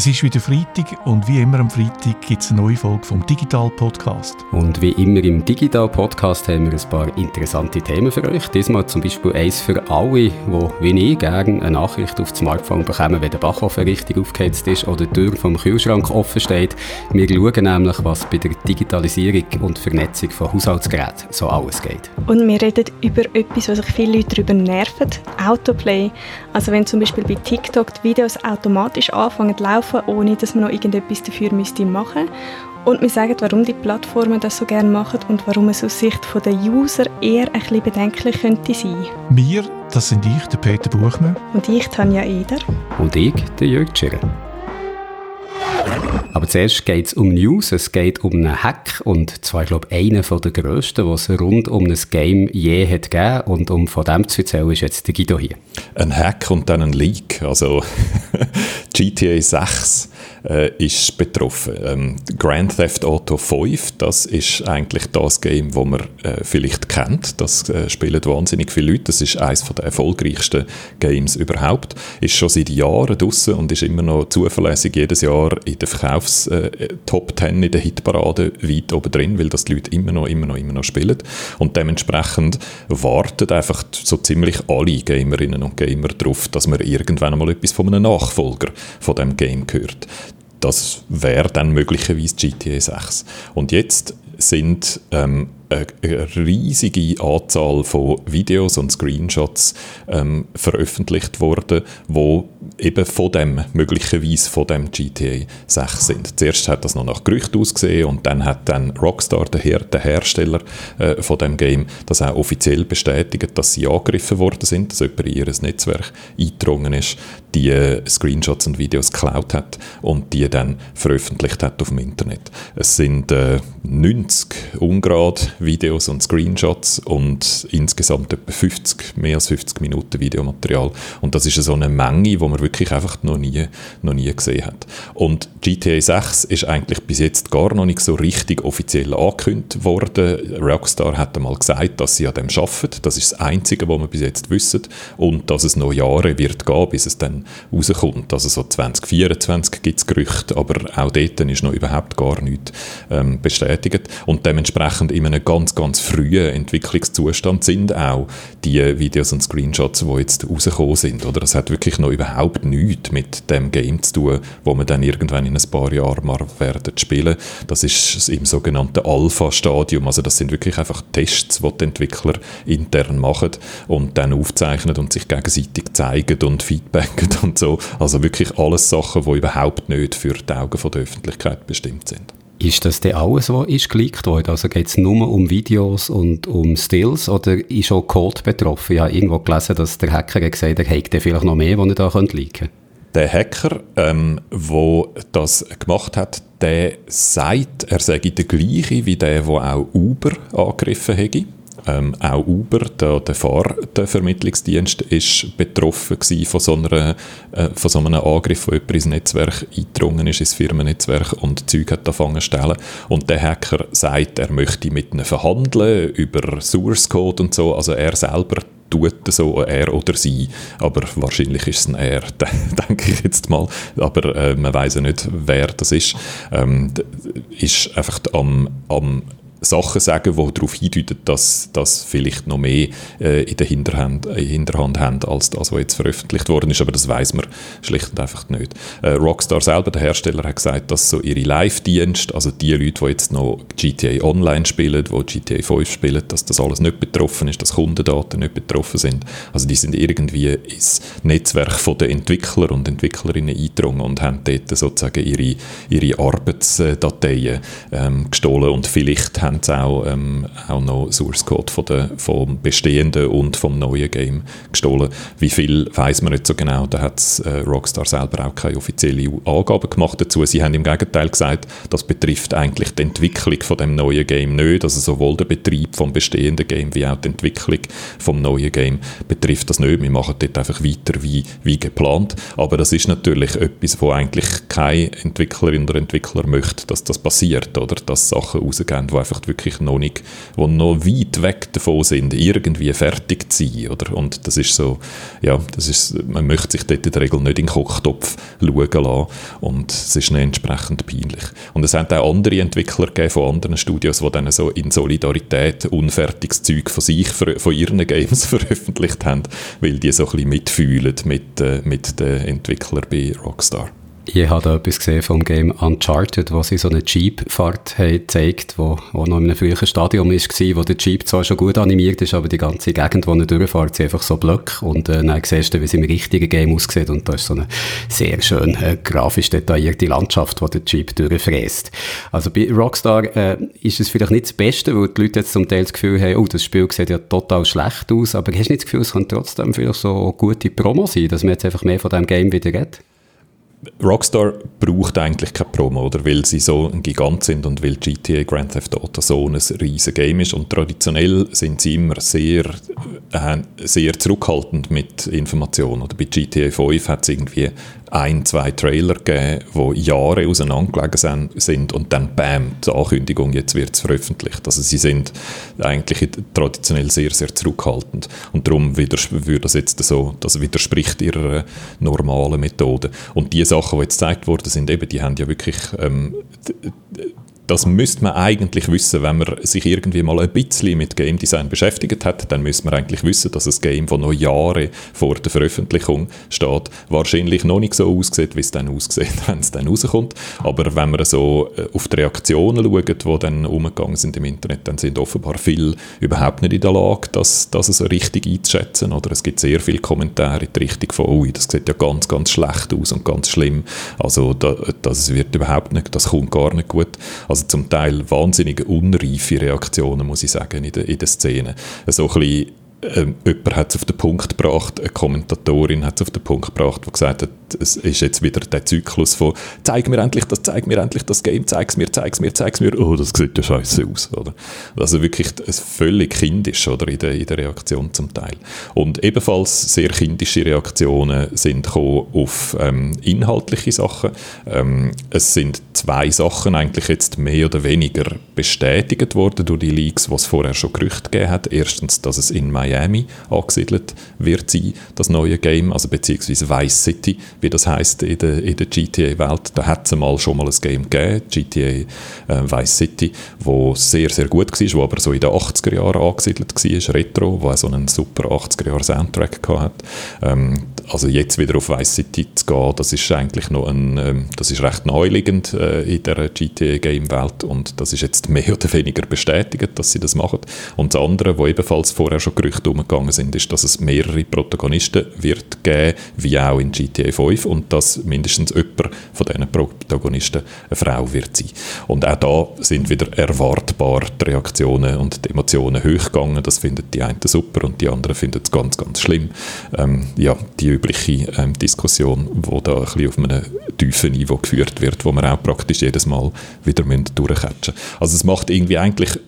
Es ist wieder Freitag und wie immer am Freitag gibt es eine neue Folge vom Digital Podcast. Und wie immer im Digital Podcast haben wir ein paar interessante Themen für euch. Diesmal zum Beispiel eins für alle, die wie ich gerne eine Nachricht auf das Smartphone bekommen, wenn der Backofen richtig aufgeheizt ist oder die Tür vom Kühlschrank offen steht. Wir schauen nämlich, was bei der Digitalisierung und Vernetzung von Haushaltsgeräten so alles geht. Und wir reden über etwas, was sich viele Leute darüber nerven, Autoplay. Also wenn zum Beispiel bei TikTok die Videos automatisch anfangen zu laufen, ohne dass man noch irgendetwas dafür müsste machen und wir sagen, warum die Plattformen das so gerne machen und warum es aus Sicht der User eher ein bisschen bedenklich könnte sein. Wir, das sind ich, der Peter Buchmann. Und ich, Tanja Eder. Und ich, der Jörg Tschirr. Aber zuerst geht es um News, es geht um einen Hack und zwar, glaube ich, einer der grössten, was es rund um ein Game je hat gegeben und um von dem zu erzählen ist jetzt der Guido hier. Ein Hack und dann ein Leak, also GTA 6 äh, ist betroffen. Ähm, Grand Theft Auto 5, das ist eigentlich das Game, das man äh, vielleicht kennt. Das äh, spielen wahnsinnig viele Leute. Das ist eines der erfolgreichsten Games überhaupt. Ist schon seit Jahren draußen und ist immer noch zuverlässig jedes Jahr in den Verkaufs-Top äh, 10 in der Hitparade weit oben drin, weil das die Leute immer noch, immer noch, immer noch spielen. Und dementsprechend warten einfach so ziemlich alle Gamerinnen und Gamer darauf, dass man irgendwann einmal etwas von einem Nachfolger von dem Game hört das wäre dann möglicherweise GTA 6. Und jetzt sind ähm, eine riesige Anzahl von Videos und Screenshots ähm, veröffentlicht worden, wo eben von dem, möglicherweise von dem GTA 6 sind. Zuerst hat das noch nach Gerücht ausgesehen und dann hat dann Rockstar, der, Her der Hersteller äh, von dem Game, das auch offiziell bestätigt, dass sie angegriffen worden sind, dass jemand in ihr Netzwerk eingedrungen ist, die äh, Screenshots und Videos geklaut hat und die dann veröffentlicht hat auf dem Internet. Es sind äh, 90 ungerade Videos und Screenshots und insgesamt etwa 50, mehr als 50 Minuten Videomaterial. Und das ist so eine Menge, die man wirklich einfach noch nie, noch nie gesehen hat. Und GTA 6 ist eigentlich bis jetzt gar noch nicht so richtig offiziell angekündigt worden. Rockstar hat einmal gesagt, dass sie an dem arbeiten. Das ist das Einzige, was wir bis jetzt wissen. Und dass es noch Jahre wird gehen, bis es dann rauskommt. Also so 2024 gibt es Gerüchte, aber auch dort ist noch überhaupt gar nichts ähm, bestätigt. Und dementsprechend in einem ganz, ganz frühen Entwicklungszustand sind auch die Videos und Screenshots, die jetzt rausgekommen sind. Oder das hat wirklich noch überhaupt nichts mit dem Game zu tun, wo wir dann irgendwann in ein paar Jahren mal werden spielen. Das ist im sogenannten Alpha-Stadium. Also das sind wirklich einfach Tests, die die Entwickler intern machen und dann aufzeichnen und sich gegenseitig zeigen und feedbacken und so. Also wirklich alles Sachen, die überhaupt nicht für die Augen der Öffentlichkeit bestimmt sind. Ist das denn alles, was ist geleakt worden? Also geht es nur um Videos und um Stills oder ist auch Code betroffen? Ich habe irgendwo gelesen, dass der Hacker gesagt hat, er hätte vielleicht noch mehr, die er da leaken könnte. Der Hacker, ähm, das gemacht hat, der sagt, er sei der gleiche wie der, der auch Uber angegriffen hätte. Ähm, auch Uber, der, der Fahrvermittlungsdienst, ist betroffen von so, einer, äh, von so einem Angriff, wo jemand ins Netzwerk eingedrungen ist, ins Firmennetzwerk und Zeug hat angefangen zu stellen. Und der Hacker sagt, er möchte mit ihnen verhandeln über Source Code und so. Also er selber tut so, er oder sie. Aber wahrscheinlich ist es ein er, denke ich jetzt mal. Aber äh, man weiß ja nicht, wer das ist. Ähm, ist einfach am, am Sachen sagen, die darauf hindeuten, dass das vielleicht noch mehr äh, in der Hinterhand, äh, Hinterhand haben, als das, was jetzt veröffentlicht worden ist. Aber das weiß man schlicht und einfach nicht. Äh, Rockstar selber, der Hersteller, hat gesagt, dass so ihre Live-Dienste, also die Leute, die jetzt noch GTA Online spielen, die GTA 5 spielen, dass das alles nicht betroffen ist, dass Kundendaten nicht betroffen sind. Also die sind irgendwie ins Netzwerk der Entwickler und Entwicklerinnen eingedrungen und haben dort sozusagen ihre, ihre Arbeitsdateien ähm, gestohlen und vielleicht haben haben sie auch, ähm, auch noch Source Code von der, vom bestehenden und vom neuen Game gestohlen. Wie viel weiß man nicht so genau, da hat äh, Rockstar selber auch keine offizielle Angaben gemacht dazu. Sie haben im Gegenteil gesagt, das betrifft eigentlich die Entwicklung von dem neuen Game nicht, also sowohl der Betrieb vom bestehenden Game wie auch die Entwicklung vom neuen Game betrifft das nicht. Wir machen dort einfach weiter wie, wie geplant, aber das ist natürlich etwas, wo eigentlich keine Entwicklerin oder Entwickler möchte, dass das passiert, oder? Dass Sachen rausgehen, die einfach braucht, wirklich noch nicht, die noch weit weg davon sind, irgendwie fertig zu sein, oder? Und das ist so, ja, das ist, man möchte sich dort in der Regel nicht in den Kochtopf schauen lassen und es ist entsprechend peinlich. Und es hat auch andere Entwickler gegeben von anderen Studios, die dann so in Solidarität unfertiges Zeug von sich, von ihren Games veröffentlicht haben, weil die so ein bisschen mitfühlen mit, äh, mit den Entwicklern bei Rockstar. Ich habe da etwas gesehen vom Game Uncharted, wo sie so eine Jeep-Fahrt gezeigt wo, wo noch in einem früheren Stadium war, wo der Jeep zwar schon gut animiert ist, aber die ganze Gegend, wo er durchfährt, ist einfach so Blöcke. Und äh, dann siehst du, wie es im richtigen Game aussieht. Und da ist so eine sehr schön äh, grafisch detaillierte Landschaft, wo der Jeep durchfräst. Also bei Rockstar äh, ist es vielleicht nicht das Beste, weil die Leute jetzt zum Teil das Gefühl haben, oh, das Spiel sieht ja total schlecht aus, aber hast du nicht das Gefühl, es kann trotzdem vielleicht so gute Promo sein, dass man jetzt einfach mehr von diesem Game wieder redet? Rockstar braucht eigentlich keine Promo, oder? weil sie so ein Gigant sind und weil GTA Grand Theft Auto so ein riesiges Game ist. Und traditionell sind sie immer sehr, äh, sehr zurückhaltend mit Informationen. Oder bei GTA 5 hat es irgendwie ein, zwei Trailer gegeben, die Jahre auseinandergelegen sind und dann bam, die Ankündigung, jetzt wird es veröffentlicht. Also sie sind eigentlich traditionell sehr, sehr zurückhaltend und darum würde das jetzt so, das widerspricht ihrer normalen Methode. Und die Sachen, die jetzt gezeigt worden sind, eben, die haben ja wirklich ähm, das müsste man eigentlich wissen, wenn man sich irgendwie mal ein bisschen mit Game Design beschäftigt hat, dann müsste man eigentlich wissen, dass ein Game, das noch Jahre vor der Veröffentlichung steht, wahrscheinlich noch nicht so aussieht, wie es dann aussieht, wenn es dann rauskommt. Aber wenn man so äh, auf die Reaktionen schaut, die dann umgegangen sind im Internet, dann sind offenbar viele überhaupt nicht in der Lage, das, das so richtig einzuschätzen. Oder es gibt sehr viele Kommentare in die Richtung von, ui, das sieht ja ganz, ganz schlecht aus und ganz schlimm. Also da, das wird überhaupt nicht, das kommt gar nicht gut. Also also zum Teil wahnsinnig unreife Reaktionen, muss ich sagen, in der, in der Szene. So ein bisschen ähm, jemand hat es auf den Punkt gebracht, eine Kommentatorin hat es auf den Punkt gebracht, die gesagt hat, es ist jetzt wieder der Zyklus von zeig mir endlich das, zeig mir endlich das Game, zeig es mir, zeig es mir, zeig es mir, oh, das sieht ja scheiße aus, oder? Also wirklich völlig kindisch, oder, in der, in der Reaktion zum Teil. Und ebenfalls sehr kindische Reaktionen sind auf ähm, inhaltliche Sachen. Ähm, es sind zwei Sachen eigentlich jetzt mehr oder weniger bestätigt worden durch die Leaks, was es vorher schon Gerüchte gegeben hat. Erstens, dass es in Miami angesiedelt wird sein, das neue Game, also beziehungsweise Vice City, wie das heißt in der, in der GTA-Welt. Da hat es mal schon mal ein Game gegeben, GTA äh, Vice City, wo sehr, sehr gut war, wo aber so in den 80er Jahren angesiedelt war, Retro, wo so einen super 80er Jahre Soundtrack hatte. Ähm, also jetzt wieder auf Vice City zu gehen, das ist eigentlich noch ein, ähm, das ist recht neuliegend äh, in der GTA-Game-Welt und das ist jetzt mehr oder weniger bestätigt, dass sie das machen. Und das andere, wo ebenfalls vorher schon Gerüchte umgegangen sind, ist, dass es mehrere Protagonisten wird geben, wie auch in GTA 5 und dass mindestens jemand von diesen Protagonisten eine Frau wird sein. Und auch da sind wieder erwartbar die Reaktionen und die Emotionen hochgegangen. Das finden die einen super und die anderen finden es ganz, ganz schlimm. Ähm, ja, die übliche ähm, Diskussion, die da ein bisschen auf einem tiefen Niveau geführt wird, wo man auch praktisch jedes Mal wieder durchcatchen Also es macht irgendwie eigentlich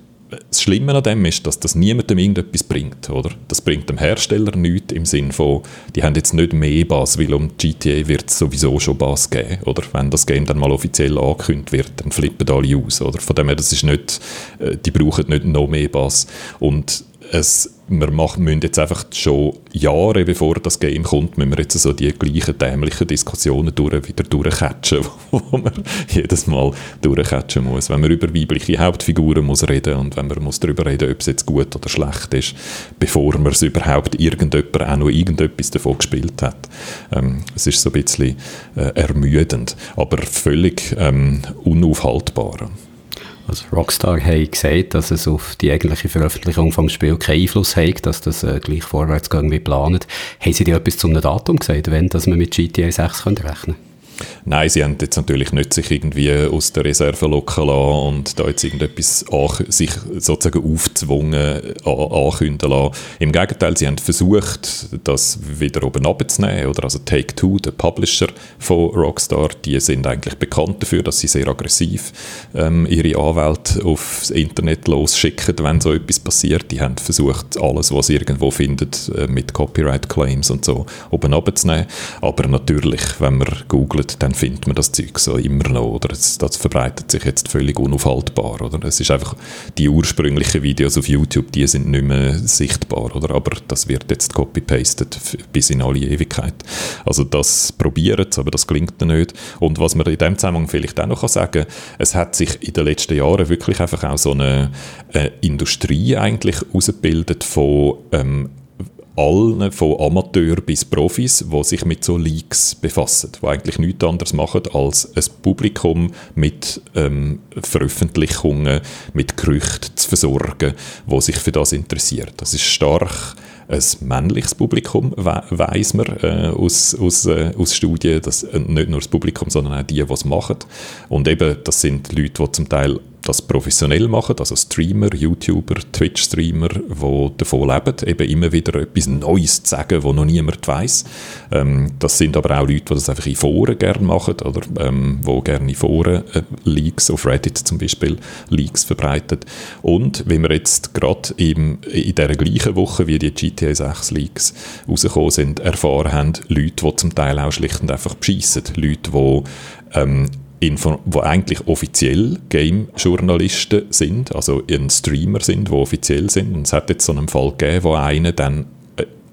das Schlimme an dem ist, dass das niemandem irgendetwas bringt, oder? Das bringt dem Hersteller nichts im Sinn von, die haben jetzt nicht mehr Bass, weil um GTA wird es sowieso schon Bass geben, oder? Wenn das Game dann mal offiziell angekündigt wird, dann flippen alle aus, oder? Von dem her, das ist nicht, äh, die brauchen nicht noch mehr Bass. Und es, wir machen, müssen jetzt einfach schon Jahre bevor das Game kommt, müssen wir jetzt so die gleichen dämlichen Diskussionen durch, wieder durchcatchen, wo man jedes Mal durchcatchen muss. Wenn man über weibliche Hauptfiguren muss reden und wenn man muss darüber reden, ob es jetzt gut oder schlecht ist, bevor man es überhaupt irgendjemand auch noch irgendetwas davon gespielt hat. Ähm, es ist so ein bisschen äh, ermüdend, aber völlig ähm, unaufhaltbar. Also Rockstar hat gesagt, dass es auf die eigentliche Veröffentlichung vom Spiel keinen Einfluss hat, dass das äh, gleich vorwärts geht wie geplant. Haben Sie dir etwas zum Datum gesagt, wenn dass man mit GTA 6 rechnen könnte? Nein, sie haben jetzt natürlich nicht sich irgendwie aus der Reserve locken lassen und da jetzt irgendetwas sich sozusagen aufzwungen ankündigen lassen. Im Gegenteil, sie haben versucht, das wieder oben abzunehmen. Oder also Take-Two, der Publisher von Rockstar, die sind eigentlich bekannt dafür, dass sie sehr aggressiv ähm, ihre Anwälte aufs Internet losschicken, wenn so etwas passiert. Die haben versucht, alles, was sie irgendwo findet, äh, mit Copyright-Claims und so oben abzunehmen. Aber natürlich, wenn man googelt, dann findet man das Zeug so immer noch, oder? Das, das verbreitet sich jetzt völlig unaufhaltbar, oder? Es ist einfach, die ursprünglichen Videos auf YouTube, die sind nicht mehr sichtbar, oder? Aber das wird jetzt copy-pasted bis in alle Ewigkeit. Also das probieren aber das klingt nicht. Und was man in dem Zusammenhang vielleicht auch noch sagen kann, es hat sich in den letzten Jahren wirklich einfach auch so eine, eine Industrie eigentlich ausgebildet von ähm, allen, von Amateur bis Profis, die sich mit so Leaks befassen, die eigentlich nichts anderes machen, als ein Publikum mit ähm, Veröffentlichungen, mit Gerüchten zu versorgen, wo sich für das interessiert. Das ist stark ein männliches Publikum, we weiss man äh, aus, aus, äh, aus Studien, dass äh, nicht nur das Publikum, sondern auch die, die es machen. Und eben, das sind Leute, die zum Teil das professionell machen, also Streamer, YouTuber, Twitch-Streamer, die davon leben, eben immer wieder etwas Neues zu sagen, was noch niemand weiß. Ähm, das sind aber auch Leute, die das einfach in Foren gerne machen, oder ähm, die gerne in Foren äh, Leaks, auf Reddit zum Beispiel, Leaks verbreiten. Und wie wir jetzt gerade in dieser gleichen Woche, wie die GTA 6 Leaks rausgekommen sind, erfahren haben, Leute, die zum Teil auch schlicht und einfach beschissen. Leute, die ähm, die eigentlich offiziell Game-Journalisten sind, also ein Streamer sind, die offiziell sind. Und es hat jetzt so einen Fall gegeben, wo einer dann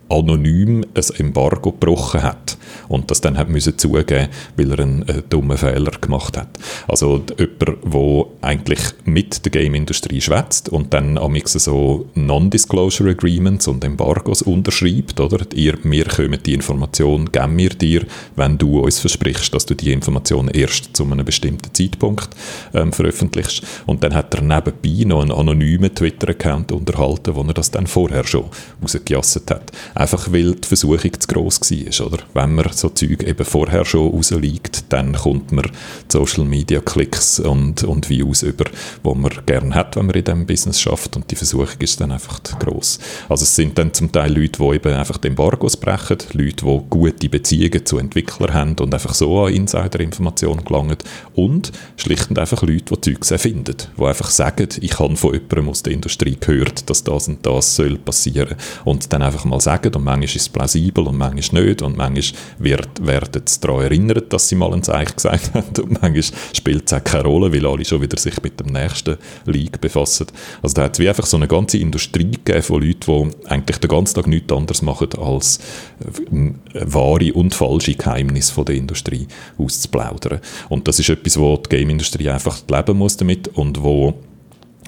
anonym ein Embargo gebrochen hat und das dann hat müssen zugeben, weil er einen äh, dummen Fehler gemacht hat. Also jemand, der eigentlich mit der Game-Industrie schwätzt und dann amix so Non-Disclosure Agreements und Embargos unterschreibt, oder? Ihr, wir kommen die Information, geben wir dir, wenn du uns versprichst, dass du die Information erst zu einem bestimmten Zeitpunkt ähm, veröffentlichst. Und dann hat er nebenbei noch einen anonymen Twitter-Account unterhalten, wo er das dann vorher schon rausgejasset hat einfach weil die Versuchung zu gross war. Oder? Wenn man so Zeug eben vorher schon rausliegt, dann kommt man Social Media Klicks und, und Views über, wo man gerne hat, wenn man in diesem Business schafft und die Versuchung ist dann einfach gross. Also es sind dann zum Teil Leute, die eben einfach die Embargos brechen, Leute, die gute Beziehungen zu Entwicklern haben und einfach so an Insider-Informationen gelangen und schlicht und einfach Leute, die Zeugs erfinden, die einfach sagen, ich habe von jemandem aus der Industrie gehört, dass das und das soll passieren und dann einfach mal sagen, sagen und manchmal ist es plausibel und manchmal nicht und manchmal wird, werden sie daran erinnert, dass sie mal ein Zeichen gesagt haben und manchmal spielt es auch keine Rolle, weil alle schon wieder sich mit dem nächsten League befassen. Also da hat es wie einfach so eine ganze Industrie gegeben von Leuten, die eigentlich den ganzen Tag nichts anderes machen, als äh, wahre und falsche Geheimnisse von der Industrie auszuplaudern. Und das ist etwas, wo die Game-Industrie einfach leben muss damit und wo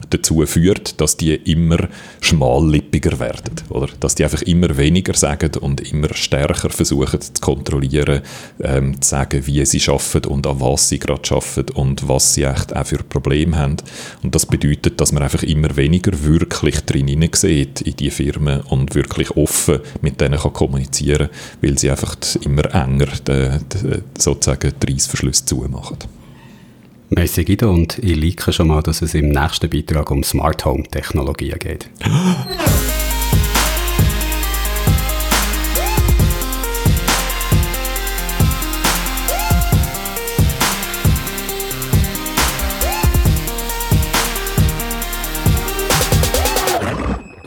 dazu führt, dass die immer schmallippiger werden. Oder? Dass die einfach immer weniger sagen und immer stärker versuchen zu kontrollieren, ähm, zu sagen, wie sie schaffen und an was sie gerade schaffen und was sie echt auch für Probleme haben. Und das bedeutet, dass man einfach immer weniger wirklich drin sieht in die Firmen und wirklich offen mit denen kann kommunizieren, weil sie einfach immer enger die, die, sozusagen die Reissverschlüsse zumachen. Merci Guido und ich like schon mal, dass es im nächsten Beitrag um Smart Home Technologien geht.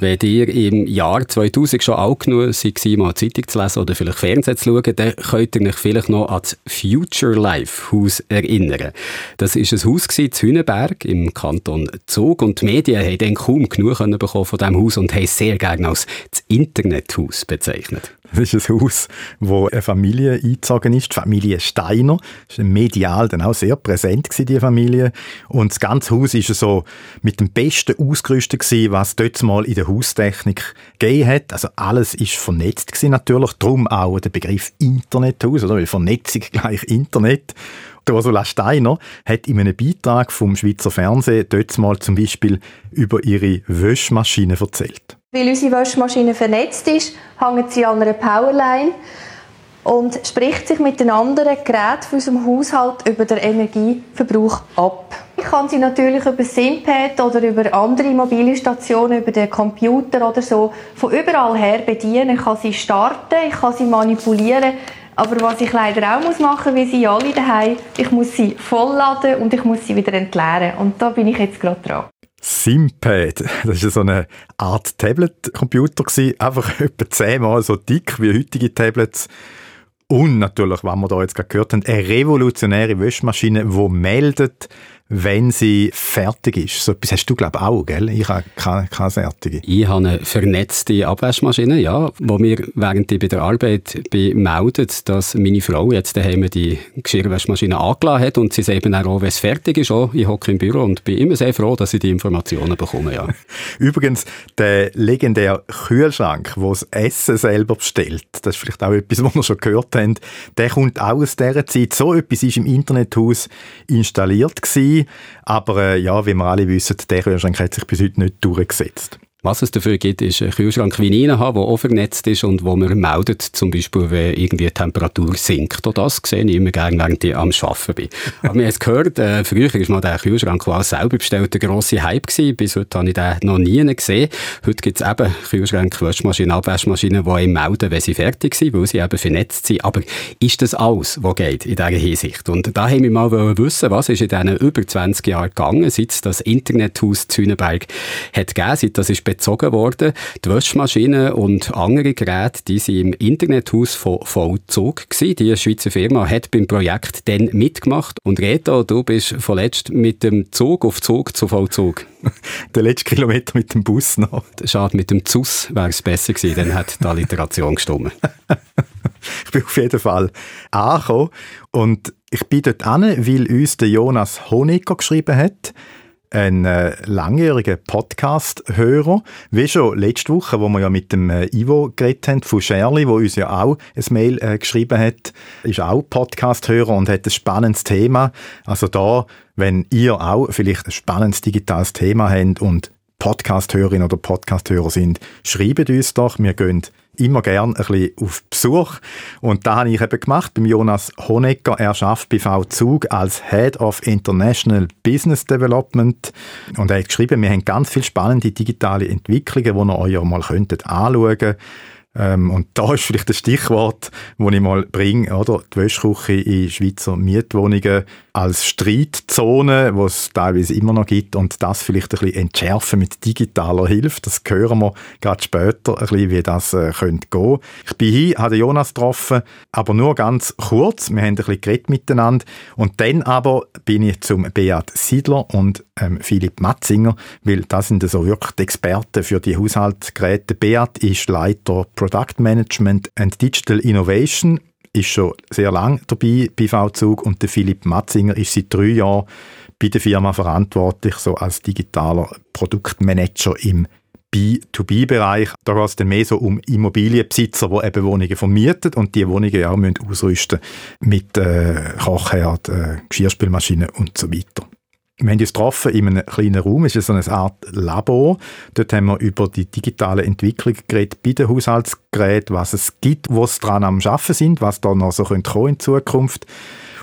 Wenn ihr im Jahr 2000 schon alt genug seid, mal Zeitung zu lesen oder vielleicht Fernsehen zu schauen, dann könnt ihr euch vielleicht noch an das Future Life Haus erinnern. Das war ein Haus in Hünenberg im Kanton Zug und die Medien haben dann kaum genug von diesem Haus und haben es sehr gerne als das Internethaus bezeichnet. Das ist ein Haus, wo eine Familie eingezogen ist, die Familie Steiner. Das war medial dann auch sehr präsent, die Familie. Und das ganze Haus war so mit dem Besten ausgerüstet was dort mal in der Haustechnik gegeben hat. Also alles ist vernetzt gewesen, natürlich. Darum auch der Begriff Internethaus, oder? Weil Vernetzung gleich Internet. Ursula Steiner hat in einem Beitrag vom Schweizer Fernsehen dort mal zum Beispiel über ihre Wäschmaschine erzählt. Weil unsere Waschmaschine vernetzt ist, hängt sie an einer Powerline und spricht sich mit den anderen Geräten von unserem Haushalt über den Energieverbrauch ab. Ich kann sie natürlich über Simpad oder über andere mobile Stationen, über den Computer oder so von überall her bedienen. Ich kann sie starten, ich kann sie manipulieren. Aber was ich leider auch muss machen, wie sie alle daheim, ich muss sie vollladen und ich muss sie wieder entleeren. Und da bin ich jetzt gerade dran. Simpad, das war so eine Art Tablet-Computer, einfach etwa zehnmal so dick wie heutige Tablets. Und natürlich, was wir da jetzt gerade gehört haben, eine revolutionäre Wäschmaschine, die meldet, wenn sie fertig ist. So etwas hast du, glaube ich, auch, gell? Ich habe keine, keine fertige. Ich habe eine vernetzte Abwaschmaschine, ja, wo mir, während ich bei der Arbeit bin, meldet, dass meine Frau jetzt daheim die Geschirrwaschmaschine angelassen hat und sie sagt eben auch, wenn es fertig ist, auch, ich hocke im Büro und bin immer sehr froh, dass ich die Informationen bekomme, ja. Übrigens, der legendäre Kühlschrank, wo das Essen selber bestellt, das ist vielleicht auch etwas, was wir schon gehört haben, der kommt auch aus dieser Zeit. So etwas ist im Internethaus installiert gewesen Aber äh, ja, wie wir alle wissen, der Kühlschrank hat sich bis heute nicht durchgesetzt. Was es dafür gibt, ist ein Kühlschrank wie ich habe, der auch vernetzt ist und wo man meldet, zum Beispiel, wenn irgendwie die Temperatur sinkt. Auch das sehe ich immer gerne, während ich am Arbeiten bin. Aber wir haben es gehört, äh, früher war mal der Kühlschrank, der selber bestellt, der grosse Hype gewesen. Bis heute habe ich den noch nie gesehen. Heute gibt es eben Kühlschränke, Waschmaschinen, Abwaschmaschinen, die einem melden, wenn sie fertig sind, weil sie eben vernetzt sind. Aber ist das alles, was geht in dieser Hinsicht? Und da haben wir mal wissen, was ist in diesen über 20 Jahren gegangen, seit das Internethaus Züneberg hat gegeben, seit das ist bezogen worden. Die Waschmaschinen und andere Geräte, die sind im Internethaus von Vollzug gewesen. Die Schweizer Firma hat beim Projekt dann mitgemacht. Und Reto, du bist vorletzt mit dem Zug auf Zug zu Vollzug. Der letzte Kilometer mit dem Bus noch. Schade, mit dem Zus wäre es besser gewesen, dann hat die Alliteration gestimmt. ich bin auf jeden Fall angekommen und ich bin dort an, weil uns der Jonas Honecker geschrieben hat ein äh, langjähriger Podcast-Hörer, wie schon letzte Woche, wo wir ja mit dem äh, Ivo geredet haben, von Sherly, wo uns ja auch ein Mail äh, geschrieben hat, ist auch Podcast-Hörer und hat ein spannendes Thema. Also da, wenn ihr auch vielleicht ein spannendes digitales Thema habt und Podcast-Hörerin oder Podcast-Hörer sind, schreibt uns doch. Wir gehen immer gern ein bisschen auf Besuch. Und da habe ich eben gemacht beim Jonas Honecker. Er schafft bei V-Zug als Head of International Business Development. Und er hat geschrieben, wir haben ganz viele spannende digitale Entwicklungen, die ihr euch mal anschauen könntet. Ähm, und da ist vielleicht das Stichwort, das ich mal bringe, oder? Die Wäschküche in Schweizer Mietwohnungen als Streitzone, die es teilweise immer noch gibt und das vielleicht ein bisschen entschärfen mit digitaler Hilfe. Das hören wir gerade später ein bisschen, wie das äh, könnte gehen. Ich bin hier, habe Jonas getroffen, aber nur ganz kurz. Wir haben ein bisschen geredet miteinander und dann aber bin ich zum Beat Siedler und ähm, Philipp Matzinger, weil das sind so wirklich die Experten für die Haushaltsgeräte. Beat ist Leiter Product Management and Digital Innovation, ist schon sehr lang dabei bei V-Zug und der Philipp Matzinger ist seit drei Jahren bei der Firma verantwortlich, so als digitaler Produktmanager im B2B-Bereich. Da geht es dann mehr so um Immobilienbesitzer, die eben Wohnungen vermieten und die Wohnungen auch müssen ausrüsten mit äh, Kochherd, äh, Geschirrspülmaschinen und so weiter. Wir haben uns getroffen in einem kleinen Raum, es ist so eine Art Labor. Dort haben wir über die digitale Entwicklung geredet bei den Haushaltsgeräten, was es gibt, wo es dran am Arbeiten sind, was da noch so kommen in Zukunft.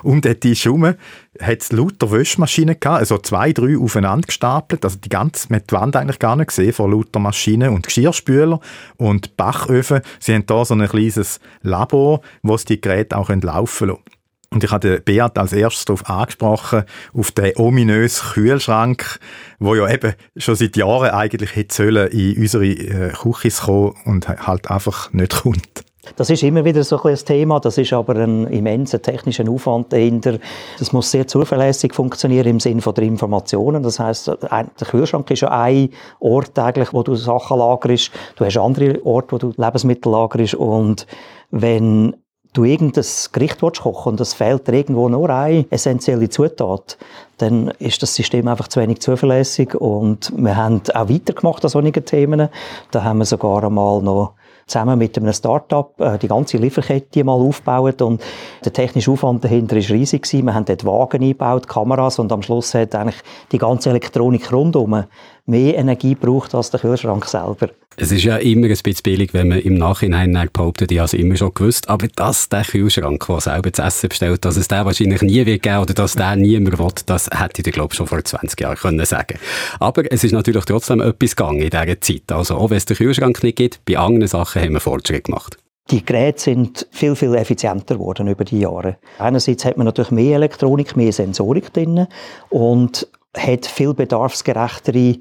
Um den Tisch herum hat es lauter Wäschmaschinen gehabt, also zwei, drei aufeinander gestapelt. Also die ganze, man hat die Wand eigentlich gar nicht gesehen vor lauter Maschinen und Geschirrspüler und Bachöfen. Sie haben da so ein kleines Labor, wo es die Geräte auch laufen lassen und ich hatte Beat als erstes darauf angesprochen, auf den ominösen Kühlschrank, wo ja eben schon seit Jahren eigentlich hätte sollen in unsere äh, Küche kommen und halt einfach nicht kommt. Das ist immer wieder so ein, ein Thema, das ist aber ein immenser technischer Aufwand dahinter. Das muss sehr zuverlässig funktionieren im Sinne der Informationen. Das heißt, der Kühlschrank ist ja ein Ort eigentlich, wo du Sachen lagerst. Du hast andere Orte, wo du Lebensmittel lagerst und wenn du irgendein Gericht willst kochen und es fehlt dir irgendwo nur eine essentielle Zutat, dann ist das System einfach zu wenig zuverlässig und wir haben auch weitergemacht an solchen Themen. Da haben wir sogar einmal noch zusammen mit einem Start-up äh, die ganze Lieferkette mal aufgebaut und der technische Aufwand dahinter ist riesig. Wir haben dort Wagen eingebaut, Kameras und am Schluss hat eigentlich die ganze Elektronik rundum mehr Energie braucht als der Kühlschrank selber. Es ist ja immer ein bisschen billig, wenn man im Nachhinein behauptet, ich habe es immer schon gewusst, aber dass der Kühlschrank, der selber zu essen bestellt, dass es den wahrscheinlich nie wird geben oder dass der niemand will, das hätte ich glaube schon vor 20 Jahren können sagen Aber es ist natürlich trotzdem etwas gegangen in dieser Zeit. Also auch wenn es den Kühlschrank nicht gibt, bei anderen Sachen haben wir Fortschritt gemacht. Die Geräte sind viel, viel effizienter geworden über die Jahre. Einerseits hat man natürlich mehr Elektronik, mehr Sensorik drin und hat viel bedarfsgerechtere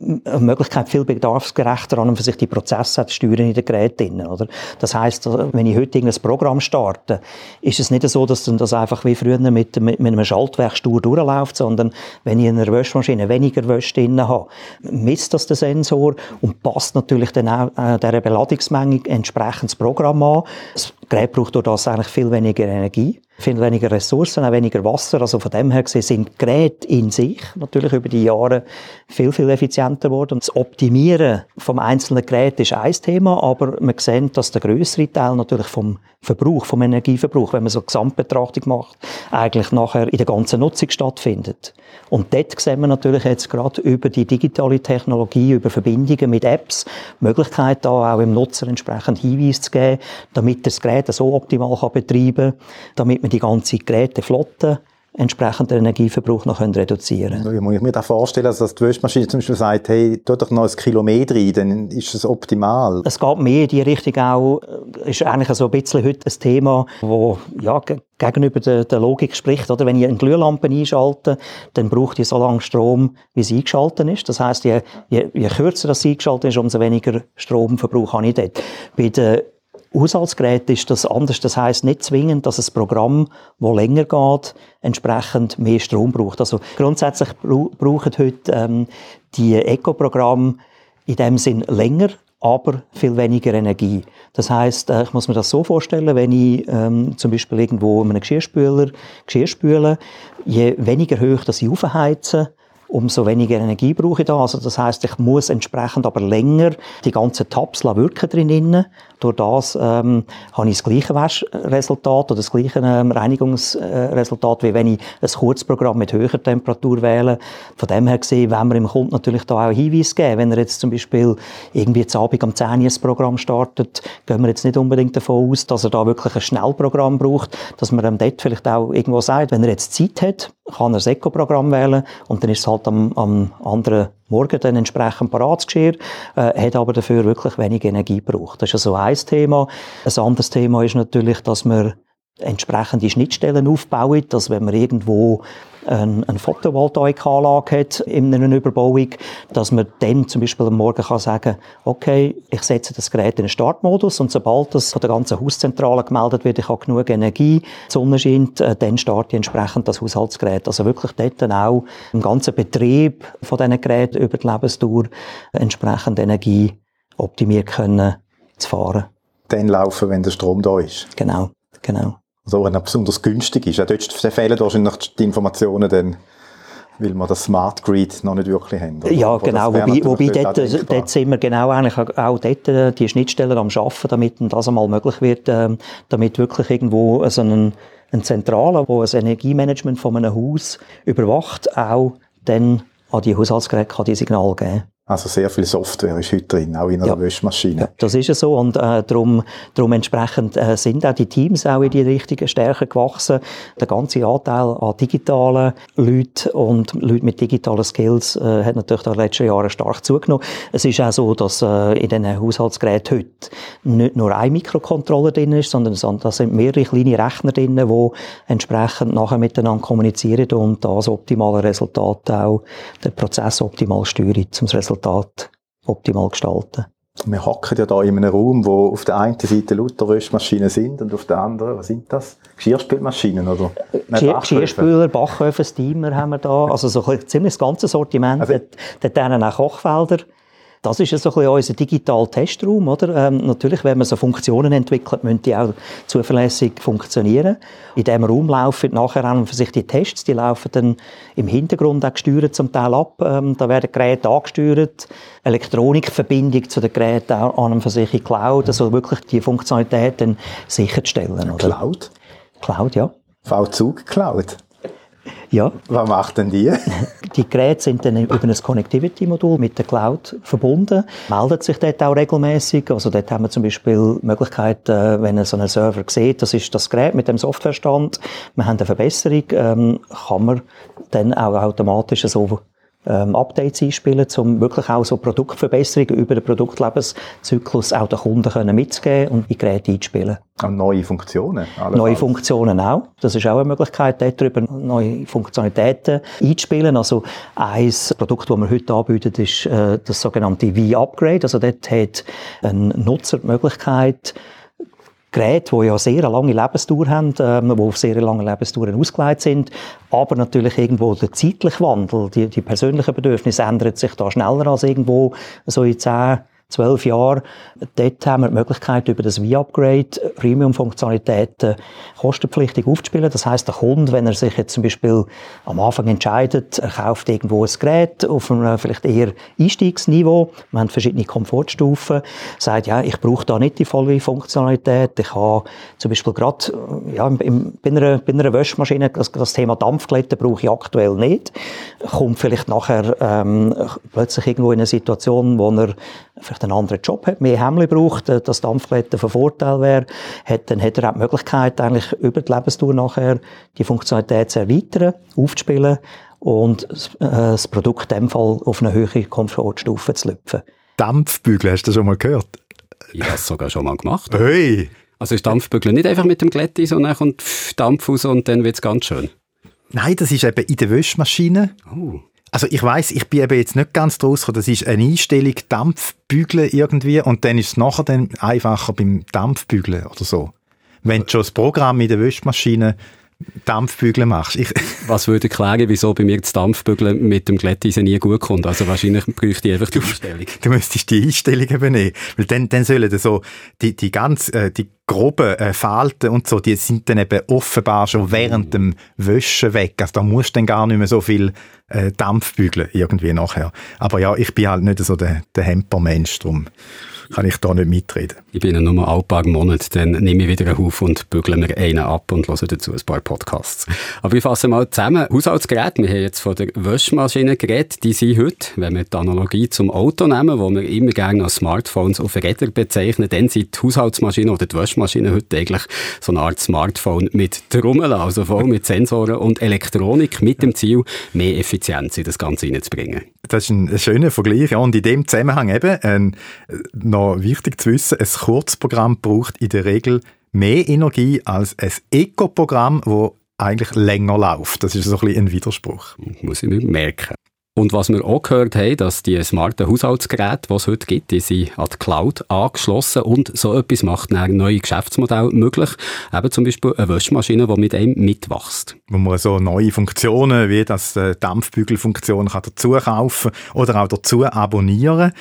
eine Möglichkeit, viel bedarfsgerechter an und für sich die Prozesse zu steuern in den Geräten. Oder? Das heißt, wenn ich heute irgendein Programm starte, ist es nicht so, dass dann das einfach wie früher mit, mit, mit einem Schaltwerk stur durchläuft, sondern wenn ich in einer Wäschmaschine weniger Wäsche drin habe, misst das der Sensor und passt natürlich dann auch äh, dieser Beladungsmenge entsprechend das Programm an. Das Gerät braucht durch das eigentlich viel weniger Energie viel weniger Ressourcen, auch weniger Wasser. Also von dem her gesehen sind Geräte in sich natürlich über die Jahre viel, viel effizienter geworden. Und das Optimieren vom einzelnen Gerät ist ein Thema, aber man sieht, dass der größere Teil natürlich vom Verbrauch, vom Energieverbrauch, wenn man so Gesamtbetrachtung macht, eigentlich nachher in der ganzen Nutzung stattfindet. Und dort sehen wir natürlich jetzt gerade über die digitale Technologie, über Verbindungen mit Apps, Möglichkeit da auch im Nutzer entsprechend Hinweise zu geben, damit das Gerät so optimal kann betreiben kann, damit man die ganze Geräteflotte entsprechend den Energieverbrauch noch reduzieren können. Ja, muss ich mir da vorstellen, dass die Wäschmaschine zum Beispiel sagt, hey, tu doch noch ein Kilometer rein, dann ist es optimal. Es geht mehr in die Richtung auch, äh, ist eigentlich so ein bisschen heute ein Thema, wo ja, gegenüber der, der, Logik spricht. Oder wenn ich eine Glühlampe einschalte, dann braucht die so lange Strom, wie sie eingeschaltet ist. Das heißt, je, je, je kürzer das eingeschaltet ist, umso weniger Stromverbrauch habe ich dort. Bei der Haushaltsgerät ist das anders. Das heißt nicht zwingend, dass ein Programm, das länger geht, entsprechend mehr Strom braucht. Also grundsätzlich brauchen heute ähm, die Eco-Programme in dem Sinn länger, aber viel weniger Energie. Das heißt, äh, ich muss mir das so vorstellen, wenn ich ähm, zum Beispiel irgendwo in einem Geschirrspüler Geschirr spüle, je weniger hoch das ich aufheize, umso weniger Energie brauche ich da. Also das heißt, ich muss entsprechend aber länger die ganzen Tabs wirken drinnen. Durch das ähm, habe ich das gleiche Waschresultat oder das gleiche ähm, Reinigungsresultat, wie wenn ich ein Kurzprogramm mit höherer Temperatur wähle. Von dem her gesehen, wenn wir dem Kunden natürlich da auch Hinweise geben. Wenn er jetzt zum Beispiel irgendwie jetzt Abend am 10 Uhr ein Programm startet, gehen wir jetzt nicht unbedingt davon aus, dass er da wirklich ein Schnellprogramm braucht, dass man ihm dort vielleicht auch irgendwo sagt, wenn er jetzt Zeit hat, kann er das Eco-Programm wählen und dann ist es halt am, am anderen Morgen dann entsprechend Paratsgeschirr, äh, hat aber dafür wirklich wenig Energie gebraucht. Das ist also ein Thema. Ein anderes Thema ist natürlich, dass man entsprechende Schnittstellen aufbauen, dass wenn man irgendwo eine, eine Photovoltaikanlage hat in einer Überbauung, dass man dann zum Beispiel am Morgen kann sagen, okay, ich setze das Gerät in den Startmodus und sobald das von der ganzen Hauszentrale gemeldet wird, ich habe genug Energie, die Sonne scheint, äh, dann starte ich entsprechend das Haushaltsgerät. Also wirklich dort dann auch im ganzen Betrieb von diesen Geräten über die Lebensdauer entsprechend Energie optimiert können zu fahren. Dann laufen, wenn der Strom da ist. Genau, genau. Also wenn er besonders günstig ist. Ja, dort fehlen wahrscheinlich die Informationen dann weil wir das Smart Grid noch nicht wirklich haben. Oder? Ja, genau. Wobei, wobei dort, dort, dort sind wir genau eigentlich auch dort äh, die Schnittstellen am Schaffen, damit das einmal möglich wird, ähm, damit wirklich irgendwo so ein, ein Zentraler, wo ein Energiemanagement von einem Haus überwacht, auch dann an die Haushaltsgeräte kann die Signal geben. Also sehr viel Software ist heute drin, auch in einer ja. Wäschmaschine. Ja, das ist ja so und äh, darum, darum entsprechend äh, sind auch die Teams auch in die Richtung stärker gewachsen. Der ganze Anteil an digitalen Leuten und Leuten mit digitalen Skills äh, hat natürlich in den letzten Jahren stark zugenommen. Es ist auch so, dass äh, in diesen Haushaltsgeräten heute nicht nur ein Mikrocontroller drin ist, sondern da sind mehrere kleine Rechner drin, die entsprechend nachher miteinander kommunizieren und das optimale Resultat auch den Prozess optimal steuern zum Resultat Resultat optimal gestalten. Wir hocken ja da in einem Raum, wo auf der einen Seite lauter Wäschmaschinen sind und auf der anderen, was sind das? Geschirrspülmaschinen oder? Geschirr, Geschirrspüler, Backöfen, Steamer haben wir da. Also so ein ziemlich ganzes Sortiment. Also, dort, dort auch Kochfelder. Das ist ja so ein bisschen unser digitaler Testraum, oder? Ähm, natürlich, wenn man so Funktionen entwickelt, müssen die auch zuverlässig funktionieren. In diesem Raum laufen nachher an für sich die Tests, die laufen dann im Hintergrund auch gesteuert zum Teil ab. Ähm, da werden Geräte angesteuert, Elektronikverbindung zu den Geräten auch an und für sich in Cloud, also wirklich die Funktionalität dann sicherzustellen. Oder? Cloud? Cloud, ja. V-Zug Cloud? Ja. Was macht denn die? Die Geräte sind dann über ein Connectivity-Modul mit der Cloud verbunden, meldet sich dort auch regelmäßig. Also dort haben wir zum Beispiel die Möglichkeit, äh, wenn so ein Server sieht, das ist das Gerät mit dem Softwarestand, wir haben eine Verbesserung, ähm, kann man dann auch automatisch so ähm, Updates einspielen, um wirklich auch so Produktverbesserungen über den Produktlebenszyklus auch den Kunden können mitzugeben und die Geräte einspielen. Und neue Funktionen? Neue Funktionen auch. Das ist auch eine Möglichkeit, darüber neue Funktionalitäten einzuspielen. Also ein Produkt, das wir heute anbieten, ist äh, das sogenannte V-Upgrade. Also dort hat ein Nutzer die Möglichkeit, Geräte, die ja sehr lange Lebensdauer haben, ähm, die auf sehr lange Lebensdauer ausgelegt sind, aber natürlich irgendwo der zeitliche Wandel, die, die persönlichen Bedürfnisse ändern sich da schneller als irgendwo so in 10, zwölf Jahren. Dort haben wir die Möglichkeit, über das V-Upgrade Premium-Funktionalitäten kostenpflichtig aufzuspielen. Das heißt, der Kunde, wenn er sich jetzt zum Beispiel am Anfang entscheidet, er kauft irgendwo ein Gerät auf einem vielleicht eher Einstiegsniveau, wir haben verschiedene Komfortstufen, sagt, ja, ich brauche da nicht die volle Funktionalität, ich habe zum Beispiel gerade, ja, bei, einer, bei einer Wäschmaschine, das, das Thema Dampfglätte brauche ich aktuell nicht, kommt vielleicht nachher ähm, plötzlich irgendwo in eine Situation, wo er vielleicht einen anderen Job hat, mehr Hemmli braucht, äh, das Dampfglätten von Vorteil wäre, hat, dann hat er auch die Möglichkeit, eigentlich über die Lebensdauer nachher die Funktionalität zu erweitern, aufzuspielen und äh, das Produkt in dem Fall auf eine höhere Komfortstufe zu lüpfen. Dampfbügel, hast du das schon mal gehört? Ich habe es sogar schon mal gemacht. Hey! Also ist Dampfbügeln nicht einfach mit dem Glätti, sondern kommt Dampf raus und dann wird es ganz schön? Nein, das ist eben in der Wäschmaschine. Oh. Also ich weiß, ich bin eben jetzt nicht ganz draus. Das ist eine Einstellung Dampfbügeln irgendwie und dann ist es nachher dann einfacher beim Dampfbügeln oder so. Wenn du schon das Programm in der Wäschmaschine Dampfbügeln machst. Ich Was würde erklären, wieso bei mir das Dampfbügeln mit dem Glätteisen nie gut kommt? Also wahrscheinlich bräuchte ich einfach die Einstellung. Du müsstest die Einstellung eben nehmen. Weil dann, dann sollen so die, die ganz, äh, die groben äh, Falten und so, die sind dann eben offenbar schon während dem Wäschen weg. Also da musst du dann gar nicht mehr so viel äh, Dampf bügeln irgendwie nachher. Aber ja, ich bin halt nicht so der, der Hempermensch, darum kann ich da nicht mitreden. Ich bin ja nur ein paar Monate, dann nehme ich wieder einen Haufen und bügle mir einen ab und höre dazu ein paar Podcasts. Aber ich fasse mal zusammen. Haushaltsgeräte, wir haben jetzt von der Waschmaschine geredet, die sind heute, wenn wir die Analogie zum Auto nehmen, wo wir immer gerne als Smartphones auf Räder bezeichnen, dann sind die Haushaltsmaschinen oder die Waschmaschinen heute eigentlich so eine Art Smartphone mit Trommeln, also voll mit Sensoren und Elektronik mit dem Ziel, mehr Effizienz in das Ganze reinzubringen. Das ist ein, schöner Vergleich. Ja, und in dem Zusammenhang eben äh, noch wichtig zu wissen, ein Kurzprogramm braucht in der Regel mehr Energie als ein Eco-Programm, das eigentlich länger läuft. Das ist so ein bisschen ein Widerspruch. Muss ich mir merken. Und was wir auch gehört haben, dass die smarten Haushaltsgeräte, die es heute gibt, die sind an die Cloud angeschlossen und so etwas macht dann neue Geschäftsmodelle möglich. Eben zum Beispiel eine Waschmaschine, die mit einem mitwächst. Wo man so neue Funktionen wie das äh, Dampfbügelfunktion kann dazu kaufen oder auch dazu abonnieren.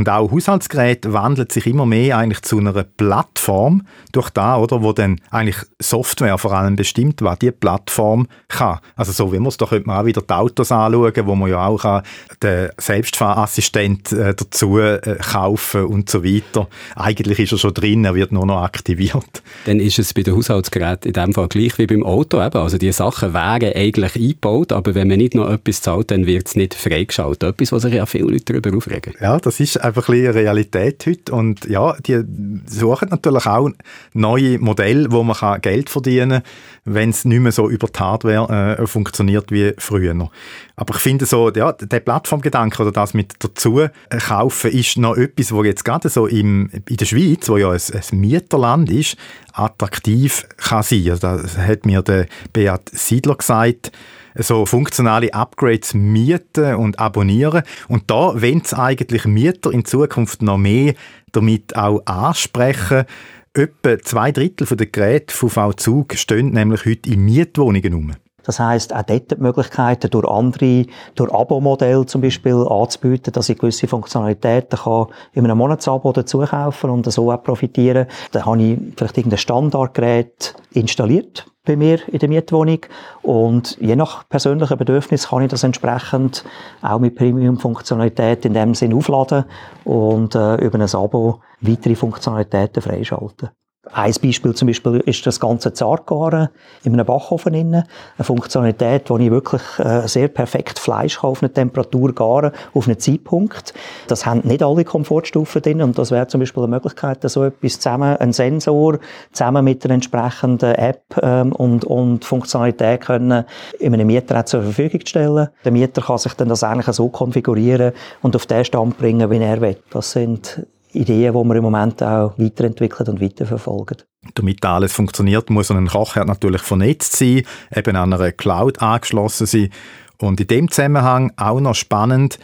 Und auch Haushaltsgeräte wandelt sich immer mehr eigentlich zu einer Plattform durch da, oder, wo dann eigentlich Software vor allem bestimmt, was die Plattform kann. Also so wie man es, da könnte man auch wieder die Autos anschauen, wo man ja auch kann, den Selbstfahrassistent äh, dazu äh, kaufen und so weiter. Eigentlich ist er schon drin, er wird nur noch aktiviert. Dann ist es bei den Haushaltsgeräten in dem Fall gleich wie beim Auto. Eben. Also die Sachen wären eigentlich eingebaut, aber wenn man nicht noch etwas zahlt, dann wird es nicht freigeschaltet. Etwas, was sich ja viele Leute darüber aufregen. Ja, das ist einfach ein bisschen Realität heute. Und ja, die suchen natürlich auch neue Modelle, wo man Geld verdienen kann, wenn es nicht mehr so über die Hardware äh, funktioniert wie früher. Aber ich finde so, ja, der Plattformgedanke oder das mit dazu äh, kaufen ist noch etwas, wo jetzt gerade so im, in der Schweiz, wo ja ein, ein Mieterland ist, attraktiv kann sein. Also das hat mir der Beat Siedler gesagt, so funktionale Upgrades mieten und abonnieren. Und da wollen eigentlich Mieter in Zukunft noch mehr damit auch ansprechen. Etwa zwei Drittel der Geräte von V-Zug stehen nämlich heute in Mietwohnungen um. Das heißt auch dort die Möglichkeiten durch andere, durch Abo-Modelle zum Beispiel anzubieten, dass ich gewisse Funktionalitäten kann in einem Monatsabo dazu kaufen und so auch profitieren. Dann habe ich vielleicht irgendein Standardgerät installiert bei mir in der Mietwohnung und je nach persönlichen Bedürfnis kann ich das entsprechend auch mit Premium-Funktionalität in dem Sinn aufladen und äh, über ein Abo weitere Funktionalitäten freischalten. Ein Beispiel zum Beispiel ist das ganze Zartgaren in einem Backofen Eine Funktionalität, wo ich wirklich äh, sehr perfekt Fleisch kann auf eine Temperatur garen, auf einen Zeitpunkt. Das haben nicht alle Komfortstufen drin und das wäre zum Beispiel eine Möglichkeit, so etwas zusammen, ein Sensor, zusammen mit einer entsprechenden App ähm, und, und Funktionalität können in einem Mieter zur Verfügung stellen. Der Mieter kann sich dann das eigentlich so konfigurieren und auf den Stand bringen, wie er will. Das sind Ideen, die wir im Moment auch weiterentwickeln und weiterverfolgen. Damit alles funktioniert, muss ein Kochherd natürlich vernetzt sein, eben an einer Cloud angeschlossen sein. Und in dem Zusammenhang auch noch spannend,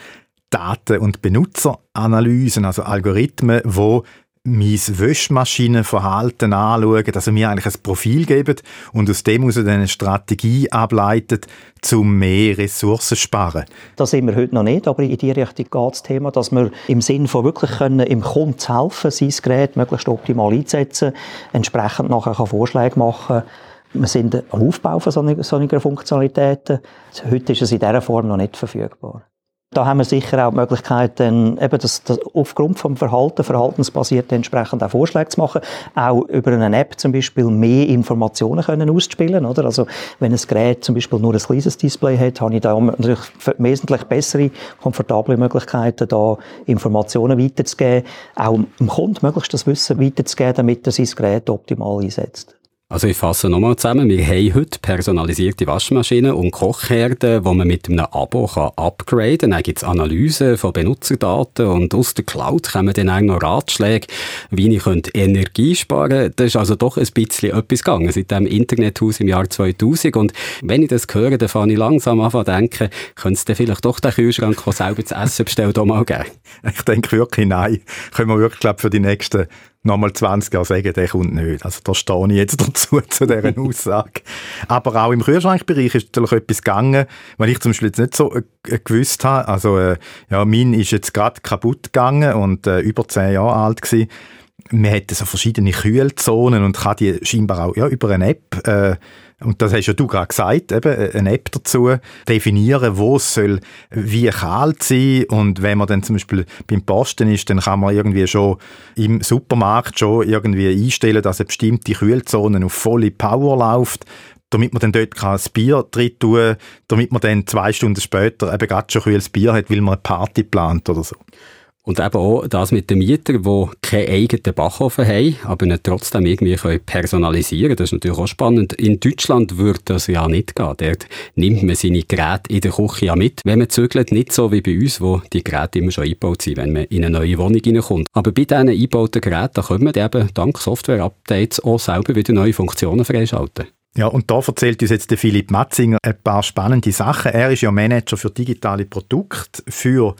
Daten- und Benutzeranalysen, also Algorithmen, wo mein Wäschmaschinenverhalten anschauen, also mir eigentlich ein Profil geben und aus dem heraus eine Strategie ableitet, um mehr Ressourcen zu sparen. Das sind wir heute noch nicht, aber in die Richtung geht das Thema, dass wir im Sinn von wirklich können, im Kunden zu helfen, sein Gerät möglichst optimal einzusetzen, entsprechend nachher Vorschläge machen wir sind am Aufbau von solchen Funktionalitäten. Heute ist es in dieser Form noch nicht verfügbar. Da haben wir sicher auch die Möglichkeit, dann eben das, das aufgrund vom Verhalten, verhaltensbasiert entsprechend auch Vorschläge zu machen, auch über eine App zum Beispiel mehr Informationen können auszuspielen, oder? Also, wenn ein Gerät zum Beispiel nur ein kleines Display hat, habe ich da natürlich wesentlich bessere, komfortable Möglichkeiten, da Informationen weiterzugeben, auch dem Kunden möglichst das Wissen weiterzugeben, damit er sein Gerät optimal einsetzt. Also ich fasse nochmal zusammen. Wir haben heute personalisierte Waschmaschinen und Kochherden, die man mit einem Abo kann upgraden kann. Dann gibt es Analysen von Benutzerdaten und aus der Cloud kommen dann auch noch Ratschläge, wie ich Energie sparen könnte. Das ist also doch ein bisschen etwas gegangen seit dem Internethaus im Jahr 2000. Und wenn ich das höre, dann fange ich langsam an zu denken, könnte es dann vielleicht doch den Kühlschrank, der selber zu essen bestellt, auch mal geben? Ich denke wirklich nein. Können wir wirklich, glaube für die nächsten nochmal 20 Jahre sagen, der kommt nicht. Also da stehe ich jetzt dazu, zu dieser Aussage. Aber auch im Kühlschrankbereich ist natürlich etwas gegangen, weil ich zum Beispiel jetzt nicht so äh, gewusst habe. Also äh, ja, mein ist jetzt gerade kaputt gegangen und äh, über 10 Jahre alt gewesen. Man hat so verschiedene Kühlzonen und kann die scheinbar auch ja, über eine App äh, und das hast ja du gerade gesagt, eben äh, eine App dazu, definieren, wo es soll wie kalt sein und wenn man dann zum Beispiel beim Posten ist, dann kann man irgendwie schon im Supermarkt schon irgendwie einstellen, dass eine bestimmte Kühlzone auf volle Power läuft damit man dann dort das Bier drin tun damit man dann zwei Stunden später eben gerade schon kühles Bier hat, weil man eine Party plant oder so. Und eben auch das mit den Mietern, die keinen eigenen Backofen haben, aber ihn trotzdem irgendwie personalisieren können. Das ist natürlich auch spannend. In Deutschland würde das ja nicht gehen. Dort nimmt man seine Geräte in der Küche ja mit, wenn man zügelt. Nicht so wie bei uns, wo die Geräte immer schon eingebaut sind, wenn man in eine neue Wohnung hineinkommt. Aber bei diesen eingebauten Geräten, können wir eben dank Software-Updates auch selber wieder neue Funktionen freischalten. Ja, und da erzählt uns jetzt der Philipp Matzinger ein paar spannende Sachen. Er ist ja Manager für digitale Produkte für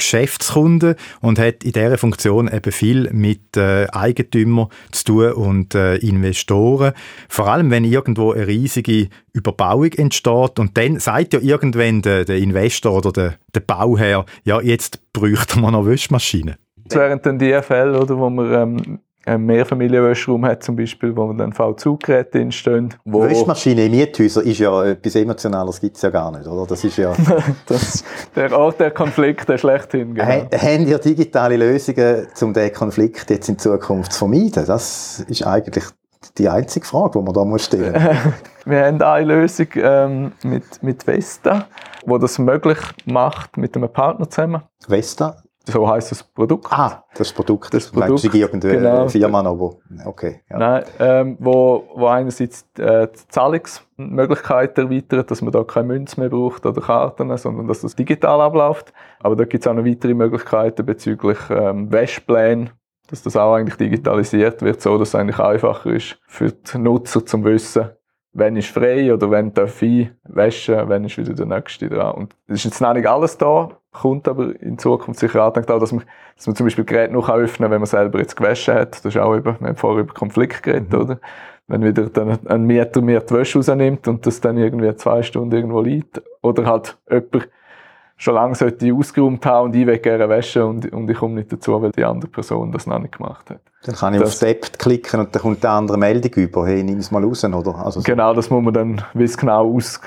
Geschäftskunden und hat in dieser Funktion eben viel mit äh, Eigentümern zu tun und äh, Investoren. Vor allem, wenn irgendwo eine riesige Überbauung entsteht und dann sagt ja irgendwann der, der Investor oder der, der Bauherr, ja, jetzt bräuchte man noch Wäschmaschinen. Das wären dann die Fälle, oder, wo man ähm, ein Mehrfamilienwäschraum hat zum Beispiel, wo dann V2-Geräte entstehen. Wo Wäschmaschine in Miethäusern ist ja etwas Emotionales, gibt es ja gar nicht, oder? Das ist ja... das, der Ort der Konflikt, der schlechthin, genau. Haben ihr digitale Lösungen, um diesen Konflikt jetzt in Zukunft zu vermeiden? Das ist eigentlich die einzige Frage, die man da muss stellen Wir haben eine Lösung ähm, mit, mit Vesta, die das möglich macht mit einem Partner zusammen. Vesta? So heißt das Produkt. Ah, das Produkt. Das Produkt. Meinst du irgendeine genau. Firma noch, wo, okay. Ja. Nein, ähm, wo, wo einerseits äh, die Zahlungsmöglichkeiten erweitert, dass man da keine Münze mehr braucht oder Karten, sondern dass das digital abläuft. Aber da gibt es auch noch weitere Möglichkeiten bezüglich ähm, Wäschplänen, dass das auch eigentlich digitalisiert wird, so dass es eigentlich einfacher ist für die Nutzer zum Wissen, wenn ist frei oder wenn darf ich waschen, wenn ist wieder der Nächste dran. Und es ist jetzt noch nicht alles da, kommt aber in Zukunft sicher auch, dass man, dass man zum Beispiel Geräte noch öffnen kann, wenn man selber jetzt gewaschen hat. Das ist auch über, wir haben vorher über Konflikt geredet, mhm. oder? Wenn wieder dann ein Mieter mir die Wäsche rausnimmt und das dann irgendwie zwei Stunden irgendwo liegt. Oder halt jemand schon lange sollte ausgeräumt haben und ich will gerne waschen und, und ich komme nicht dazu, weil die andere Person das noch nicht gemacht hat. Dann kann ich das, auf Step klicken und dann kommt eine andere Meldung über, hey, nimm es mal raus, oder? Also so. Genau, das muss man dann, wie es genau aus,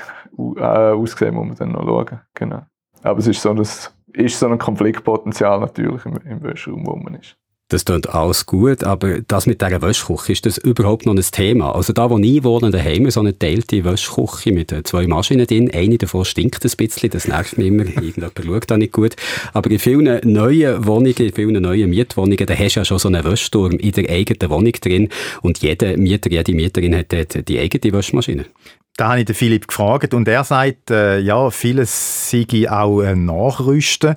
äh, aussehen, muss man dann noch schauen. Genau. Aber es ist so ein, ist so ein Konfliktpotenzial natürlich im, im Wäschraum, wo man ist. Das klingt alles gut, aber das mit dieser Wäschküche, ist das überhaupt noch ein Thema? Also da, wo ich wohne, daheim so eine teilte Wäschküche mit äh, zwei Maschinen drin, eine davon stinkt ein bisschen, das nervt mich immer, irgendjemand schaut da nicht gut. Aber in vielen neuen Wohnungen, in vielen neuen Mietwohnungen, da hast du ja schon so einen Wäschturm in der eigenen Wohnung drin und jeder Mieter, jede Mieterin hat dort die eigene Wäschmaschine. Da habe ich den Philipp gefragt und er sagt, äh, ja, vieles sei auch äh, Nachrüsten.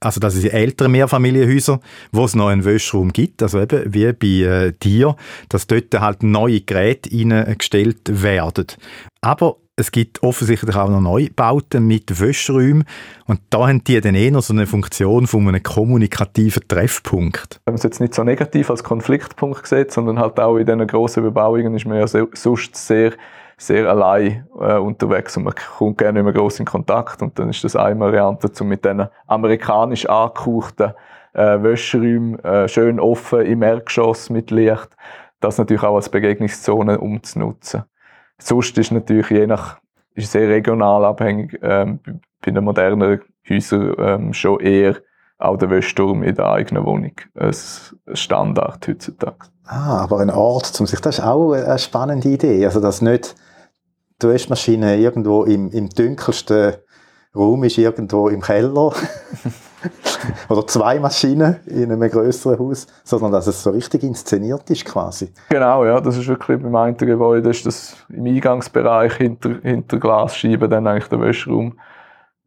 Also das sind ältere Mehrfamilienhäuser, wo es noch einen Wäschraum gibt, also eben wie bei äh, dir, dass dort halt neue Geräte eingestellt werden. Aber es gibt offensichtlich auch noch Neubauten mit Wäschräumen und da haben die dann eher so eine Funktion von einem kommunikativen Treffpunkt. Wenn man es jetzt nicht so negativ als Konfliktpunkt sieht, sondern halt auch in diesen grossen Bebauungen ist man ja sonst sehr sehr allein äh, unterwegs und man kommt gerne nicht mehr groß in Kontakt. Und dann ist das eine Variante, um mit diesen amerikanisch angehauchten äh, Wäscheräumen äh, schön offen im Erdgeschoss mit Licht, das natürlich auch als Begegnungszone umzunutzen. Sonst ist natürlich je nach, ist sehr regional abhängig, ähm, bei den moderneren Häusern ähm, schon eher auch der Wäschturm in der eigenen Wohnung ein Standard heutzutage. Ah, aber ein Ort, um sich, das ist auch eine spannende Idee. Also, dass nicht die Waschmaschine irgendwo im, im dunkelsten Raum ist, irgendwo im Keller. Oder zwei Maschinen in einem größeren Haus, sondern dass es so richtig inszeniert ist quasi. Genau, ja, das ist wirklich beim einen Gebäude, ist das im Eingangsbereich hinter, hinter Glasscheiben dann eigentlich der Wäschraum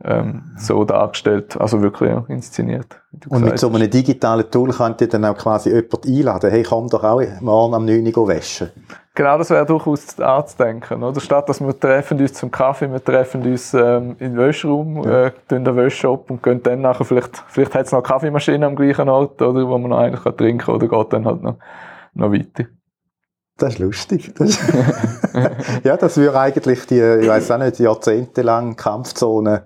ähm, so dargestellt, also wirklich ja, inszeniert. Und mit so einem digitalen Tool könnt ihr dann auch quasi jemanden einladen, hey, komm doch auch morgen am 9 Uhr waschen. Genau, das wäre durchaus anzudenken. Oder? Statt dass wir treffen uns zum Kaffee, wir treffen uns ähm, in den Wäschraum, ja. äh, tun den Wäschshop und gehen dann nachher, vielleicht, vielleicht hat es noch eine Kaffeemaschine am gleichen Ort, oder, wo man noch eigentlich kann trinken kann, oder geht dann halt noch, noch weiter. Das ist lustig. Das ist ja, das würde eigentlich die, ich weiß auch nicht, jahrzehntelang Kampfzone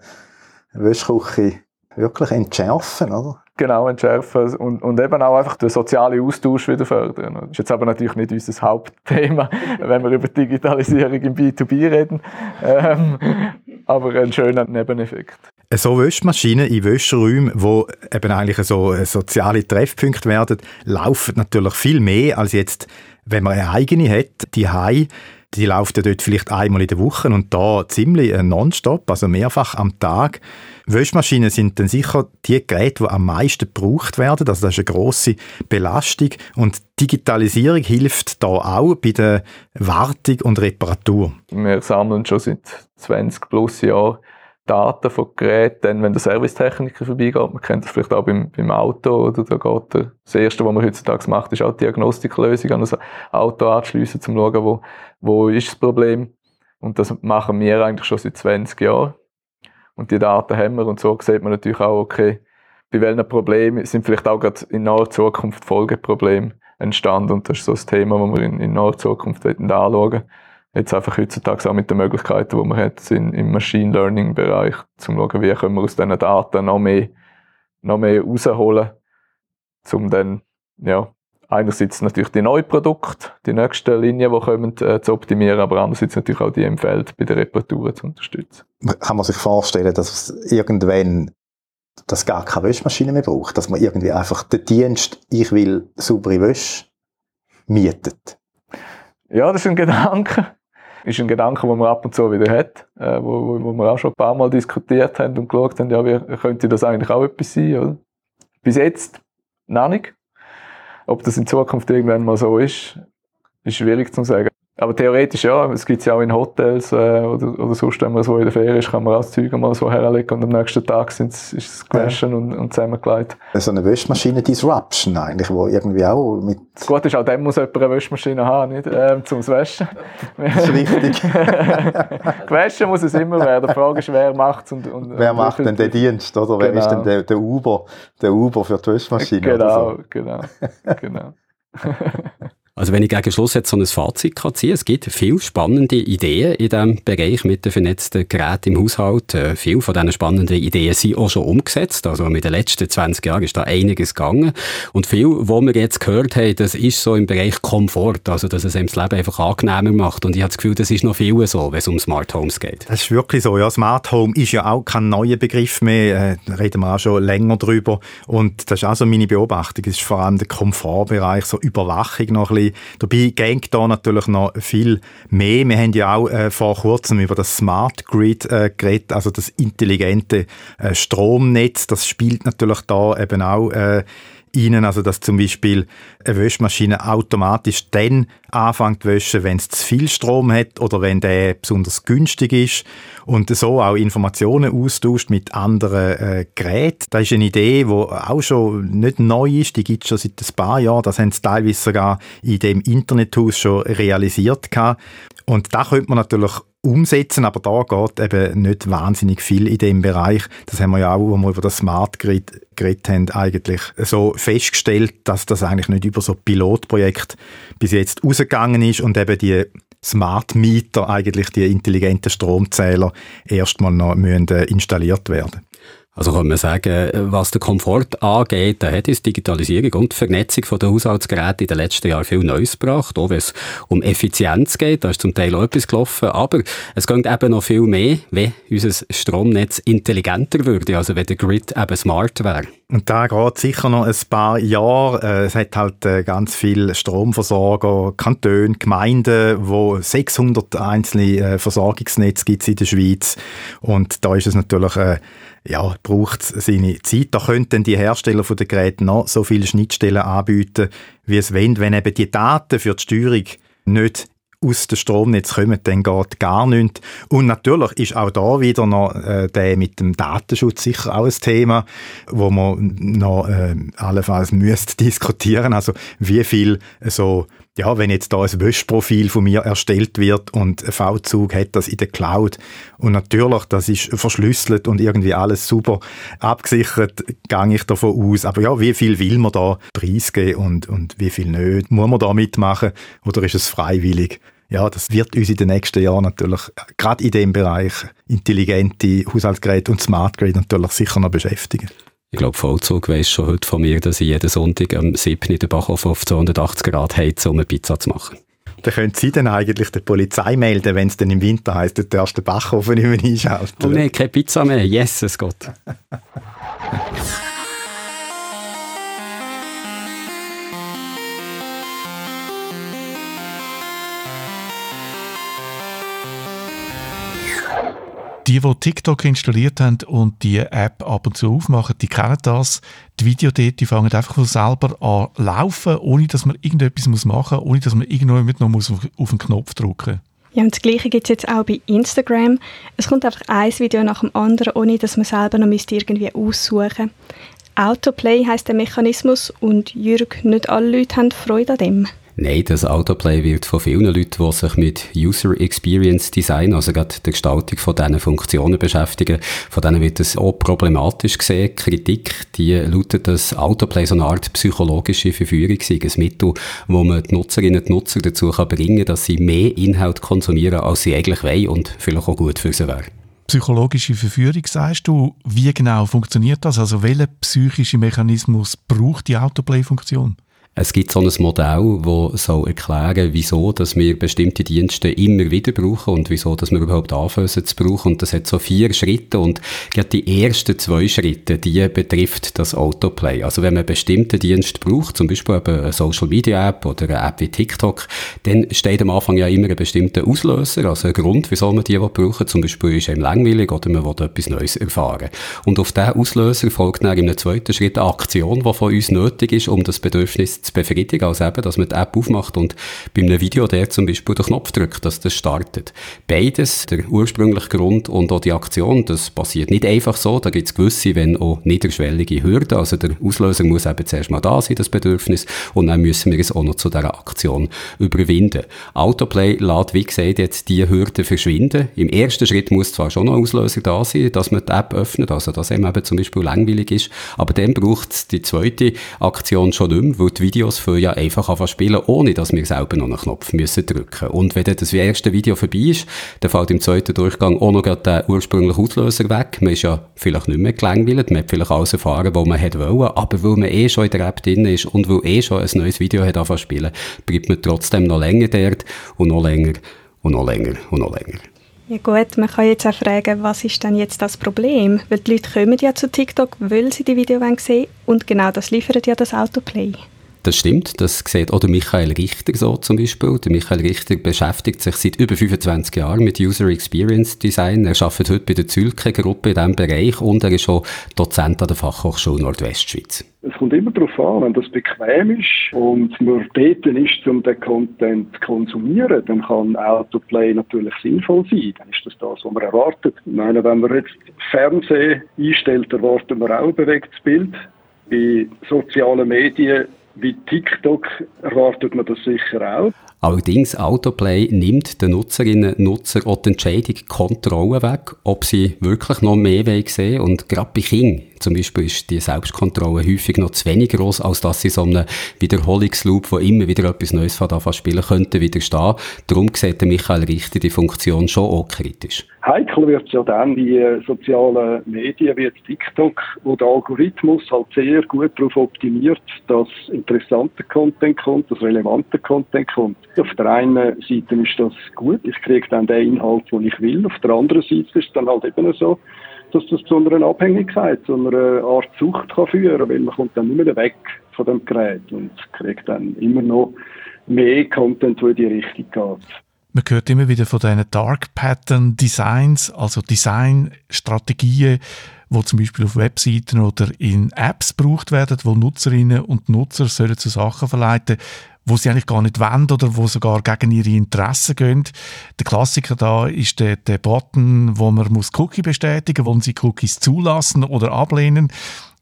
Wäschküche wirklich entschärfen, oder? Genau, entschärfen und, und eben auch einfach den sozialen Austausch wieder fördern. Das ist jetzt aber natürlich nicht unser Hauptthema, wenn wir über Digitalisierung im B2B reden, ähm, aber ein schöner Nebeneffekt. So Wäschmaschinen in Wäscheräumen, wo eben eigentlich so soziale Treffpunkte werden, laufen natürlich viel mehr als jetzt, wenn man eine eigene hat, die Hai die läuft ja dort vielleicht einmal in der Woche und da ziemlich äh, nonstop, also mehrfach am Tag. Wäschmaschinen sind dann sicher die Geräte, die am meisten gebraucht werden. Also das ist eine grosse Belastung. Und Digitalisierung hilft da auch bei der Wartung und Reparatur. Wir sammeln schon seit 20 plus Jahren Daten von Geräten, dann, wenn der Servicetechniker vorbeigeht, man kennt das vielleicht auch beim, beim Auto, oder da geht der, das Erste, was man heutzutage macht, ist auch die Diagnostiklösung an das Auto anzuschliessen, um zu schauen, wo, wo ist das Problem. Und das machen wir eigentlich schon seit 20 Jahren. Und die Daten haben wir. Und so sieht man natürlich auch, okay, bei welchen Problemen sind vielleicht auch gerade in naher Zukunft Folgeprobleme entstanden. Und das ist so das Thema, das wir in, in naher Zukunft anschauen. Wollen jetzt einfach heutzutage auch mit den Möglichkeiten, die man hat in, im Machine Learning Bereich, zum schauen, wie können wir aus diesen Daten noch mehr, noch mehr rausholen, um dann, ja, einerseits natürlich die neuen Produkte, die nächsten Linien, die kommen, äh, zu optimieren, aber andererseits natürlich auch die im Feld bei der Reparatur zu unterstützen. Kann man sich vorstellen, dass es irgendwann das gar keine Wäschmaschine mehr braucht, dass man irgendwie einfach den Dienst, ich will saubere Wäsche, mietet? Ja, das ist ein Gedanke ist ein Gedanke, den man ab und zu wieder hat, äh, wo, wo, wo wir auch schon ein paar Mal diskutiert haben und geschaut haben, ja, wie könnte das eigentlich auch etwas sein, oder? Bis jetzt noch nicht. Ob das in Zukunft irgendwann mal so ist, ist schwierig zu sagen. Aber theoretisch ja, es gibt ja auch in Hotels äh, oder, oder sonst, wenn man so in der Ferie ist, kann man auch das Zeug mal so herlegen und am nächsten Tag sind's, ist es gewaschen ja. und, und zusammengelegt. So eine Wäschmaschine-Disruption eigentlich, wo irgendwie auch mit... Gute ist, auch dann muss jemand eine Wäschmaschine haben, nicht? Ähm, zum Waschen. Das ist richtig. Gewaschen muss es immer werden. Die Frage ist, wer macht es und, und, Wer macht denn den Dienst, oder? Genau. Wer ist denn der, der, Uber, der Uber für die Wäschmaschine genau, so? Genau, genau. Also wenn ich gegen Schluss jetzt so ein Fazit kann ziehen, es gibt viele spannende Ideen in diesem Bereich mit den vernetzten Geräten im Haushalt. Äh, viele von diesen spannenden Ideen sind auch schon umgesetzt. Also mit den letzten 20 Jahren ist da einiges gegangen. Und viel, was wir jetzt gehört haben, das ist so im Bereich Komfort, also dass es einem das Leben einfach angenehmer macht. Und ich habe das Gefühl, das ist noch viel so, wenn es um Smart Homes geht. Das ist wirklich so. Ja, Smart Home ist ja auch kein neuer Begriff mehr. Äh, da reden wir auch schon länger drüber. Und das ist auch so meine Beobachtung. Es ist vor allem der Komfortbereich, so Überwachung noch ein bisschen bisschen. Dabei geht da natürlich noch viel mehr. Wir haben ja auch äh, vor kurzem über das Smart Grid äh, geredet, also das intelligente äh, Stromnetz. Das spielt natürlich da eben auch äh, Ihnen, also dass zum Beispiel eine Wäschmaschine automatisch dann anfängt zu waschen, wenn es zu viel Strom hat oder wenn der besonders günstig ist und so auch Informationen austauscht mit anderen äh, Geräten. Das ist eine Idee, die auch schon nicht neu ist, die gibt es schon seit ein paar Jahren. Das haben sie teilweise sogar in dem Internethaus schon realisiert gehabt. Und da könnte man natürlich umsetzen, aber da geht eben nicht wahnsinnig viel in dem Bereich. Das haben wir ja auch, wo wir über das Smart Grid geredet haben, eigentlich so festgestellt, dass das eigentlich nicht über so Pilotprojekt bis jetzt rausgegangen ist und eben die Smart Meter, eigentlich die intelligenten Stromzähler, erstmal noch müssen, äh, installiert werden. Also kann man sagen, was den Komfort angeht, da hat uns Digitalisierung und die Vernetzung der Haushaltsgeräte in den letzten Jahren viel Neues gebracht, auch wenn es um Effizienz geht, da ist zum Teil auch etwas gelaufen, aber es geht eben noch viel mehr, wenn unser Stromnetz intelligenter würde, also wenn der Grid eben smart wäre. Und da geht sicher noch ein paar Jahre. Äh, es hat halt äh, ganz viele Stromversorger, Kantone, Gemeinden, wo 600 einzelne äh, Versorgungsnetze gibt in der Schweiz. Und da ist es natürlich ja, braucht seine Zeit. Da könnten die Hersteller von den Geräten noch so viele Schnittstellen anbieten, wie es wollen. Wenn eben die Daten für die Steuerung nicht aus dem Stromnetz kommen, dann geht gar nichts. Und natürlich ist auch da wieder noch äh, der mit dem Datenschutz sicher auch ein Thema, wo man noch äh, allenfalls müsste diskutieren. Also wie viel so ja, wenn jetzt da ein Wäschprofil von mir erstellt wird und ein V-Zug hat das in der Cloud und natürlich, das ist verschlüsselt und irgendwie alles super abgesichert, gehe ich davon aus. Aber ja, wie viel will man da preisgeben und, und wie viel nicht? Muss man da mitmachen oder ist es freiwillig? Ja, das wird uns in den nächsten Jahren natürlich, gerade in dem Bereich, intelligente Haushaltsgeräte und Smart Grid natürlich sicher noch beschäftigen. Ich glaube, Vollzug weiss schon heute von mir, dass ich jeden Sonntag am 7. in den Bachhof auf 280 Grad heize, um eine Pizza zu machen. Dann können Sie dann eigentlich der Polizei melden, wenn es dann im Winter heisst, du darfst den Backofen nicht mehr einschalten. Oh nein, keine Pizza mehr. Yes, es geht. Die, die TikTok installiert haben und die App ab und zu aufmachen, die kennen das. Die Videos dort, die fangen einfach von selber an laufen, ohne dass man irgendetwas machen muss, ohne dass man irgendwo noch muss auf, den Knopf drücken ja, und das Gleiche gibt es jetzt auch bei Instagram. Es kommt einfach ein Video nach dem anderen, ohne dass man selber noch irgendwie aussuchen Autoplay heißt der Mechanismus und Jürg, nicht alle Leute haben Freude an dem. Nein, das Autoplay wird von vielen Leuten, die sich mit User Experience Design, also gerade der Gestaltung von diesen Funktionen beschäftigen, von denen wird es auch problematisch gesehen. Kritik, die lautet, dass Autoplay so eine Art psychologische Verführung sei, ein Mittel, wo man die Nutzerinnen und Nutzer dazu kann bringen kann, dass sie mehr Inhalt konsumieren, als sie eigentlich wollen und vielleicht auch gut für sie wäre psychologische Verführung, sagst du. Wie genau funktioniert das? Also welcher psychische Mechanismus braucht die Autoplay-Funktion? Es gibt so ein Modell, das soll erklären, wieso dass wir bestimmte Dienste immer wieder brauchen und wieso dass wir überhaupt anfangen zu brauchen. Und das hat so vier Schritte und gerade die ersten zwei Schritte, die betrifft das Autoplay. Also wenn man einen bestimmten Dienst braucht, zum Beispiel eine Social Media App oder eine App wie TikTok, dann steht am Anfang ja immer ein bestimmter Auslöser, also ein Grund, wieso man die brauchen. Zum Beispiel ist einem langweilig oder man will etwas Neues erfahren. Und auf diesen Auslöser folgt dann in einem zweiten Schritt eine Aktion, die von uns nötig ist, um das Bedürfnis zu befriedigen, als eben, dass man die App aufmacht und bei einem Video der zum Beispiel den Knopf drückt, dass das startet. Beides, der ursprüngliche Grund und auch die Aktion, das passiert nicht einfach so, da gibt es gewisse, wenn auch niederschwellige Hürden, also der Auslöser muss eben zuerst mal da sein, das Bedürfnis, und dann müssen wir es auch noch zu dieser Aktion überwinden. Autoplay lässt, wie gesagt, jetzt die Hürde verschwinden. Im ersten Schritt muss zwar schon ein Auslöser da sein, dass man die App öffnet, also dass einem eben zum Beispiel langweilig ist, aber dann braucht es die zweite Aktion schon nicht mehr, weil die Videos für ja einfach anfangen spielen, ohne dass wir selber noch einen Knopf müssen drücken Und wenn dann das erste Video vorbei ist, dann fällt im zweiten Durchgang auch noch der ursprüngliche Auslöser weg. Man ist ja vielleicht nicht mehr gelangweilt, man hat vielleicht alles erfahren, was man hätte wollen, aber weil man eh schon in der App drin ist und weil eh schon ein neues Video hat anfangen spielen, bleibt man trotzdem noch länger dort und noch länger und noch länger und noch länger. Ja gut, man kann jetzt auch fragen, was ist denn jetzt das Problem? Weil die Leute kommen ja zu TikTok, weil sie die Videos sehen und genau das liefert ja das Autoplay. Das stimmt, das sieht auch der Michael Richter so zum Beispiel. Der Michael Richter beschäftigt sich seit über 25 Jahren mit User Experience Design. Er arbeitet heute bei der Zülke-Gruppe in diesem Bereich und er ist auch Dozent an der Fachhochschule Nordwestschweiz. Es kommt immer darauf an, wenn das bequem ist und man dort ist, um den Content zu konsumieren, dann kann Autoplay natürlich sinnvoll sein. Dann ist das das, was man erwartet. Ich meine, wenn man jetzt Fernsehen einstellt, erwarten wir auch ein bewegtes Bild. Bei sozialen Medien wie TikTok erwartet man das sicher auch. Allerdings, Autoplay nimmt den Nutzerinnen und Nutzern auch die Entscheidung Kontrolle weg, ob sie wirklich noch mehr sehen wollen. Und gerade bei Kindern zum Beispiel ist die Selbstkontrolle häufig noch zu wenig groß, als dass sie so einem Wiederholungsloop, wo immer wieder etwas Neues von spielen könnte, widerstehen. Darum sieht Michael Richter die Funktion schon auch kritisch. Heikel wird es ja dann die sozialen Medien wie TikTok, wo der Algorithmus halt sehr gut darauf optimiert, dass interessanter Content kommt, dass relevanter Content kommt. Auf der einen Seite ist das gut, ich kriege dann den Inhalt, den ich will. Auf der anderen Seite ist es dann halt eben so, dass das zu einer Abhängigkeit, zu einer Art Sucht kann führen weil man kommt dann nicht mehr weg von dem Gerät und kriegt dann immer noch mehr Content, der in die Richtung geht. Man hört immer wieder von diesen Dark Pattern Designs, also Designstrategien, wo zum Beispiel auf Webseiten oder in Apps gebraucht werden, wo Nutzerinnen und Nutzer sollen zu Sachen verleiten, wo sie eigentlich gar nicht wollen oder wo sogar gegen ihre Interessen gehen. Der Klassiker da ist der, der Button, wo man muss Cookie bestätigen, wollen sie Cookies zulassen oder ablehnen.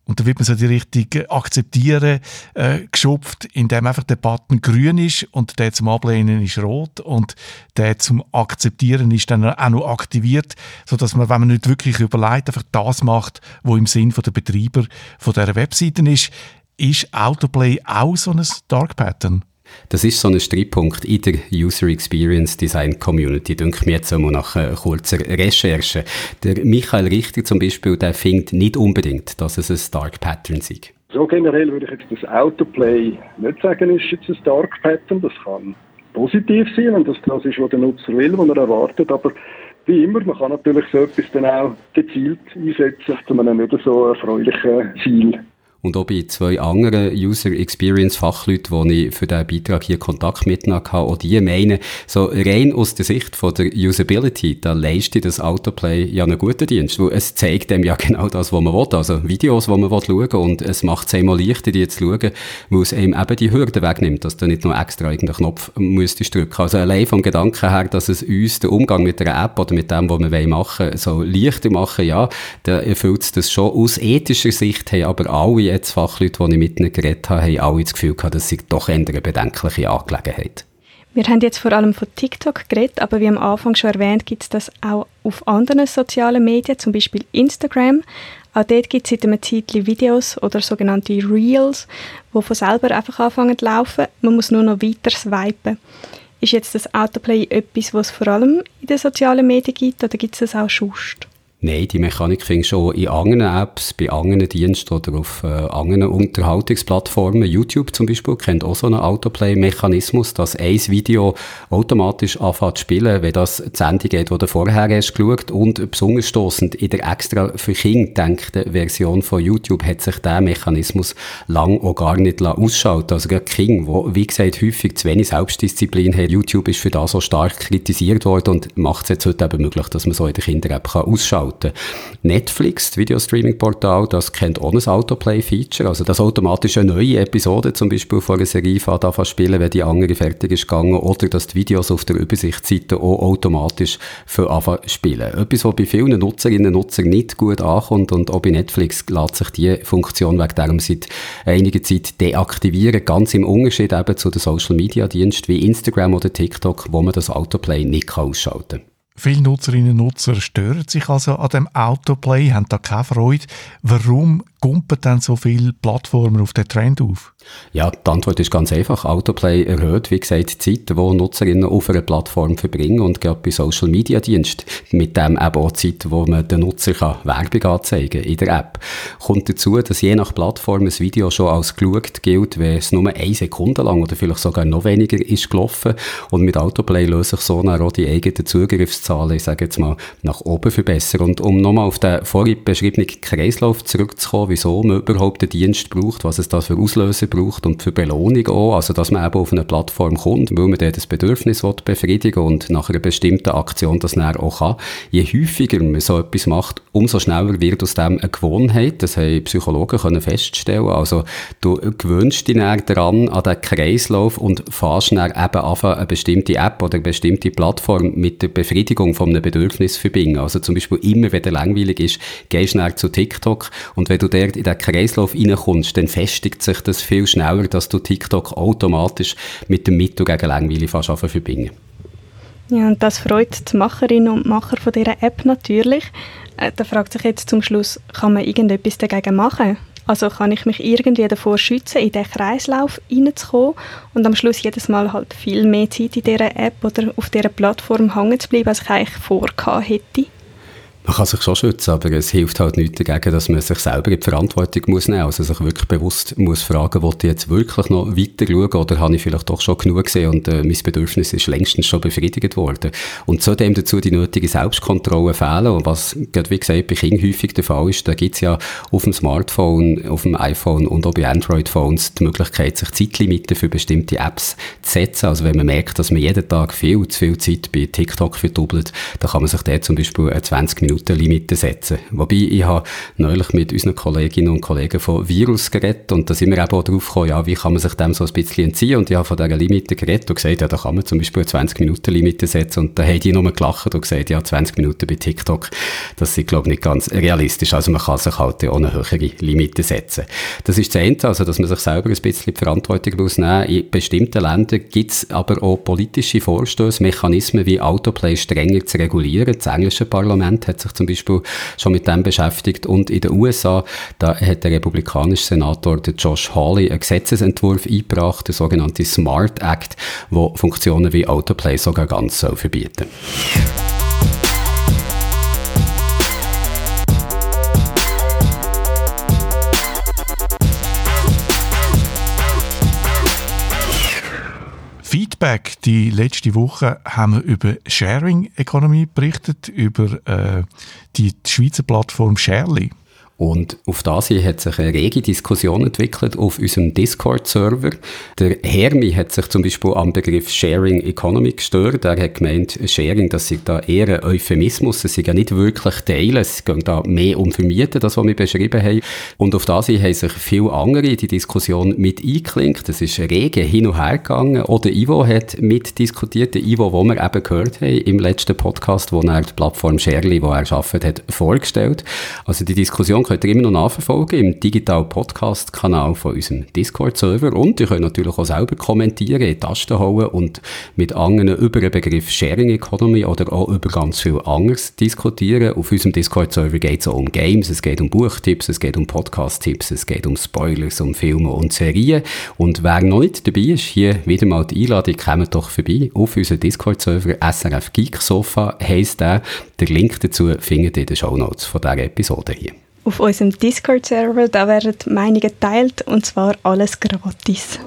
Und da wird man so die Richtung akzeptieren äh, geschupft, indem einfach der Button grün ist und der zum Ablehnen ist rot und der zum Akzeptieren ist dann auch noch aktiviert, so dass man, wenn man nicht wirklich überlegt, einfach das macht, wo im Sinn der Betreiber von der Webseiten ist. Ist Autoplay auch so ein Dark Pattern? Das ist so ein Streitpunkt in der User Experience Design Community, denke mir jetzt einmal nach äh, kurzer Recherche. Der Michael Richter zum Beispiel, der findet nicht unbedingt, dass es ein Dark Pattern sei. So generell würde ich jetzt das Autoplay nicht sagen, ist jetzt ein Dark Pattern. Das kann positiv sein, wenn das das ist, was der Nutzer will, was er erwartet, aber wie immer, man kann natürlich so etwas dann auch gezielt einsetzen zu einem nicht so erfreulichen Ziel und auch bei zwei anderen User Experience Fachleuten, die ich für diesen Beitrag hier Kontakt mitgenommen habe, auch die meinen, so rein aus der Sicht von der Usability, da leistet das Autoplay ja einen guten Dienst, weil es zeigt dem ja genau das, was man will, also Videos, die man will schauen und es macht es einmal leichter, die zu schauen, weil es einem eben die Hürde wegnimmt, dass du nicht noch extra irgendeinen Knopf müsstest drücken. Also allein vom Gedanken her, dass es uns den Umgang mit der App oder mit dem, was wir machen wollen, so leichter machen, ja, da erfüllt es das schon. Aus ethischer Sicht haben aber alle jetzt Fachleute, die ich mit ihnen geredet habe, haben alle das Gefühl gehabt, dass sie doch eine bedenkliche Angelegenheit. Wir haben jetzt vor allem von TikTok geredet, aber wie am Anfang schon erwähnt, gibt es das auch auf anderen sozialen Medien, zum Beispiel Instagram. Auch dort gibt es seit einem Zeitchen Videos oder sogenannte Reels, die von selber einfach anfangen zu laufen. Man muss nur noch weiter swipen. Ist jetzt das Autoplay etwas, was es vor allem in den sozialen Medien gibt, oder gibt es das auch sonst? Nein, die Mechanik findest du schon in anderen Apps, bei anderen Diensten oder auf äh, anderen Unterhaltungsplattformen. YouTube zum Beispiel kennt auch so einen Autoplay-Mechanismus, dass ein Video automatisch anfängt zu spielen, wenn das die Sendung geht, die du vorher hast geschaut. Und besonders stossend in der extra für Kinder gedachten Version von YouTube hat sich der Mechanismus lang auch gar nicht ausschalten Also gerade King, wo wie gesagt häufig zu wenig Selbstdisziplin hat. YouTube ist für das so stark kritisiert worden und macht es jetzt heute eben möglich, dass man so in der Kinder-App ausschalten kann gestalten. Netflix, das Videostreaming-Portal, das kennt auch ein Autoplay-Feature, also das automatisch eine neue Episode zum Beispiel von einer Serie anfangen spielen, wenn die andere fertig ist gegangen, oder dass die Videos auf der Übersichtsseite auch automatisch für anfangen spielen. Etwas, was bei vielen Nutzerinnen und Nutzern nicht gut ankommt und auch bei Netflix lässt sich die Funktion wegen darum seit einiger Zeit deaktivieren, ganz im Unterschied eben zu den Social-Media-Diensten wie Instagram oder TikTok, wo man das Autoplay nicht ausschalten kann. Viele Nutzerinnen und Nutzer stören sich also an dem Autoplay, haben da keine Freude. Warum gumpen dann so viele Plattformen auf den Trend auf? Ja, die Antwort ist ganz einfach. Autoplay erhöht, wie gesagt, die Zeit, die Nutzerinnen auf einer Plattform verbringen und gerade bei Social Media Dienst mit dem eben auch die Zeit, wo man den Nutzer kann Werbung anzeigen in der App. Kommt dazu, dass je nach Plattform ein Video schon als geschaut gilt, wenn es nur eine Sekunde lang oder vielleicht sogar noch weniger ist gelaufen und mit Autoplay lösen sich so auch die eigenen Zugriffszahlen, ich sage jetzt mal, nach oben verbessern. Und um nochmal auf den vorhin beschriebenen Kreislauf zurückzukommen, wieso man überhaupt den Dienst braucht, was es da für Auslöser braucht und für Belohnung auch, also dass man eben auf eine Plattform kommt, weil man dort das Bedürfnis will befriedigen und nach einer bestimmten Aktion das dann auch kann. Je häufiger man so etwas macht, umso schneller wird aus dem eine Gewohnheit. Das haben Psychologen können feststellen. Also du gewöhnst dich dann daran, an den Kreislauf und fährst dann eben anfangen, eine bestimmte App oder eine bestimmte Plattform mit der Befriedigung von einem Bedürfnis verbinden. Also zum Beispiel immer, wenn der langweilig ist, gehst du dann zu TikTok und wenn du dort in den Kreislauf reinkommst, dann festigt sich das viel schneller, dass du TikTok automatisch mit dem Mittel gegen Langweile fast verbinden ja, und das freut die Macherinnen und Macher von dieser App natürlich. Äh, da fragt sich jetzt zum Schluss, kann man irgendetwas dagegen machen? Also kann ich mich irgendwie davor schützen, in diesen Kreislauf reinzukommen und am Schluss jedes Mal halt viel mehr Zeit in dieser App oder auf dieser Plattform hängen zu bleiben, als ich eigentlich vorgehabt hätte? Man kann sich schon schützen, aber es hilft halt nicht dagegen, dass man sich selber in die Verantwortung muss nehmen muss. Also sich wirklich bewusst muss fragen, will ich jetzt wirklich noch weiter schauen oder habe ich vielleicht doch schon genug gesehen und äh, mein Bedürfnis ist längstens schon befriedigt worden. Und zudem dazu die nötige Selbstkontrolle fehlen und was, gerade wie gesagt, bei Kindern häufig der Fall ist, da gibt es ja auf dem Smartphone, auf dem iPhone und auch bei Android-Phones die Möglichkeit, sich Zeitlimiten für bestimmte Apps zu setzen. Also wenn man merkt, dass man jeden Tag viel zu viel Zeit bei TikTok verdoppelt, dann kann man sich da zum Beispiel 20 Minuten Minuten-Limite setzen. Wobei, ich habe neulich mit unseren Kolleginnen und Kollegen von Virus geredet und da sind wir eben auch drauf gekommen, ja, wie kann man sich dem so ein bisschen entziehen und ich habe von dieser Limite geredet und gesagt, ja, da kann man zum Beispiel eine 20-Minuten-Limite setzen und da haben die nur gelacht und gesagt, ja, 20 Minuten bei TikTok, das ist, glaube ich, nicht ganz realistisch. Also man kann sich halt auch eine höhere Limite setzen. Das ist das eine, also dass man sich selber ein bisschen die Verantwortung rausnehmen. In bestimmten Ländern gibt es aber auch politische Vorstöße, Mechanismen wie Autoplay strenger zu regulieren. Das englische Parlament hat sich zum Beispiel schon mit dem beschäftigt. Und in den USA, da hat der republikanische Senator Josh Hawley einen Gesetzesentwurf eingebracht, der sogenannte Smart Act, wo Funktionen wie Autoplay sogar ganz soll verbieten Feedback. Die letzte Woche haben wir über Sharing Economy berichtet, über äh, die Schweizer Plattform Sharely. Und auf das hier hat sich eine rege Diskussion entwickelt auf unserem Discord-Server. Der Hermi hat sich zum Beispiel am Begriff Sharing Economy gestört. Er hat gemeint, Sharing, das sei da eher ein Euphemismus, es sei ja nicht wirklich Teilen, es geht da mehr um Vermieten, das, was wir beschrieben haben. Und auf das hier haben sich viele andere in die Diskussion mit eingeklinkt. Es ist rege hin und her gegangen. Oder Ivo hat mitdiskutiert, der Ivo, wo wir eben gehört haben im letzten Podcast, wo er die Plattform Sharely, wo er arbeitet, hat vorgestellt. Also die Diskussion könnt ihr immer noch nachverfolgen im Digital Podcast Kanal von unserem Discord Server und ihr könnt natürlich auch selber kommentieren, in Tasten hauen und mit anderen über den Begriff Sharing Economy oder auch über ganz viel anderes diskutieren. Auf unserem Discord Server geht es auch um Games, es geht um Buchtipps, es geht um Podcast-Tipps, es geht um Spoilers, um Filme und Serien und wer noch nicht dabei ist, hier wieder mal die Einladung, kommt doch vorbei auf unseren Discord Server SRF Geek Sofa heisst der. Der Link dazu findet ihr in den Show Notes von dieser Episode hier auf unserem Discord-Server. Da werden Meinungen geteilt und zwar alles gratis.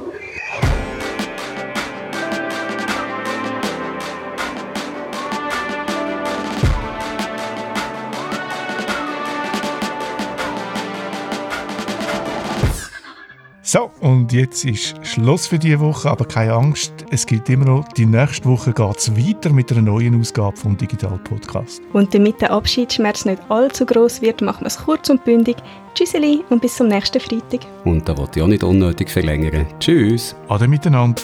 So, und jetzt ist Schluss für diese Woche, aber keine Angst, es gibt immer noch, die nächste Woche geht es weiter mit einer neuen Ausgabe vom Digital Podcast. Und damit der Abschiedsschmerz nicht allzu groß wird, machen wir es kurz und bündig. Tschüsseli und bis zum nächsten Freitag. Und da wollte ich auch nicht unnötig verlängern. Tschüss. Ade miteinander.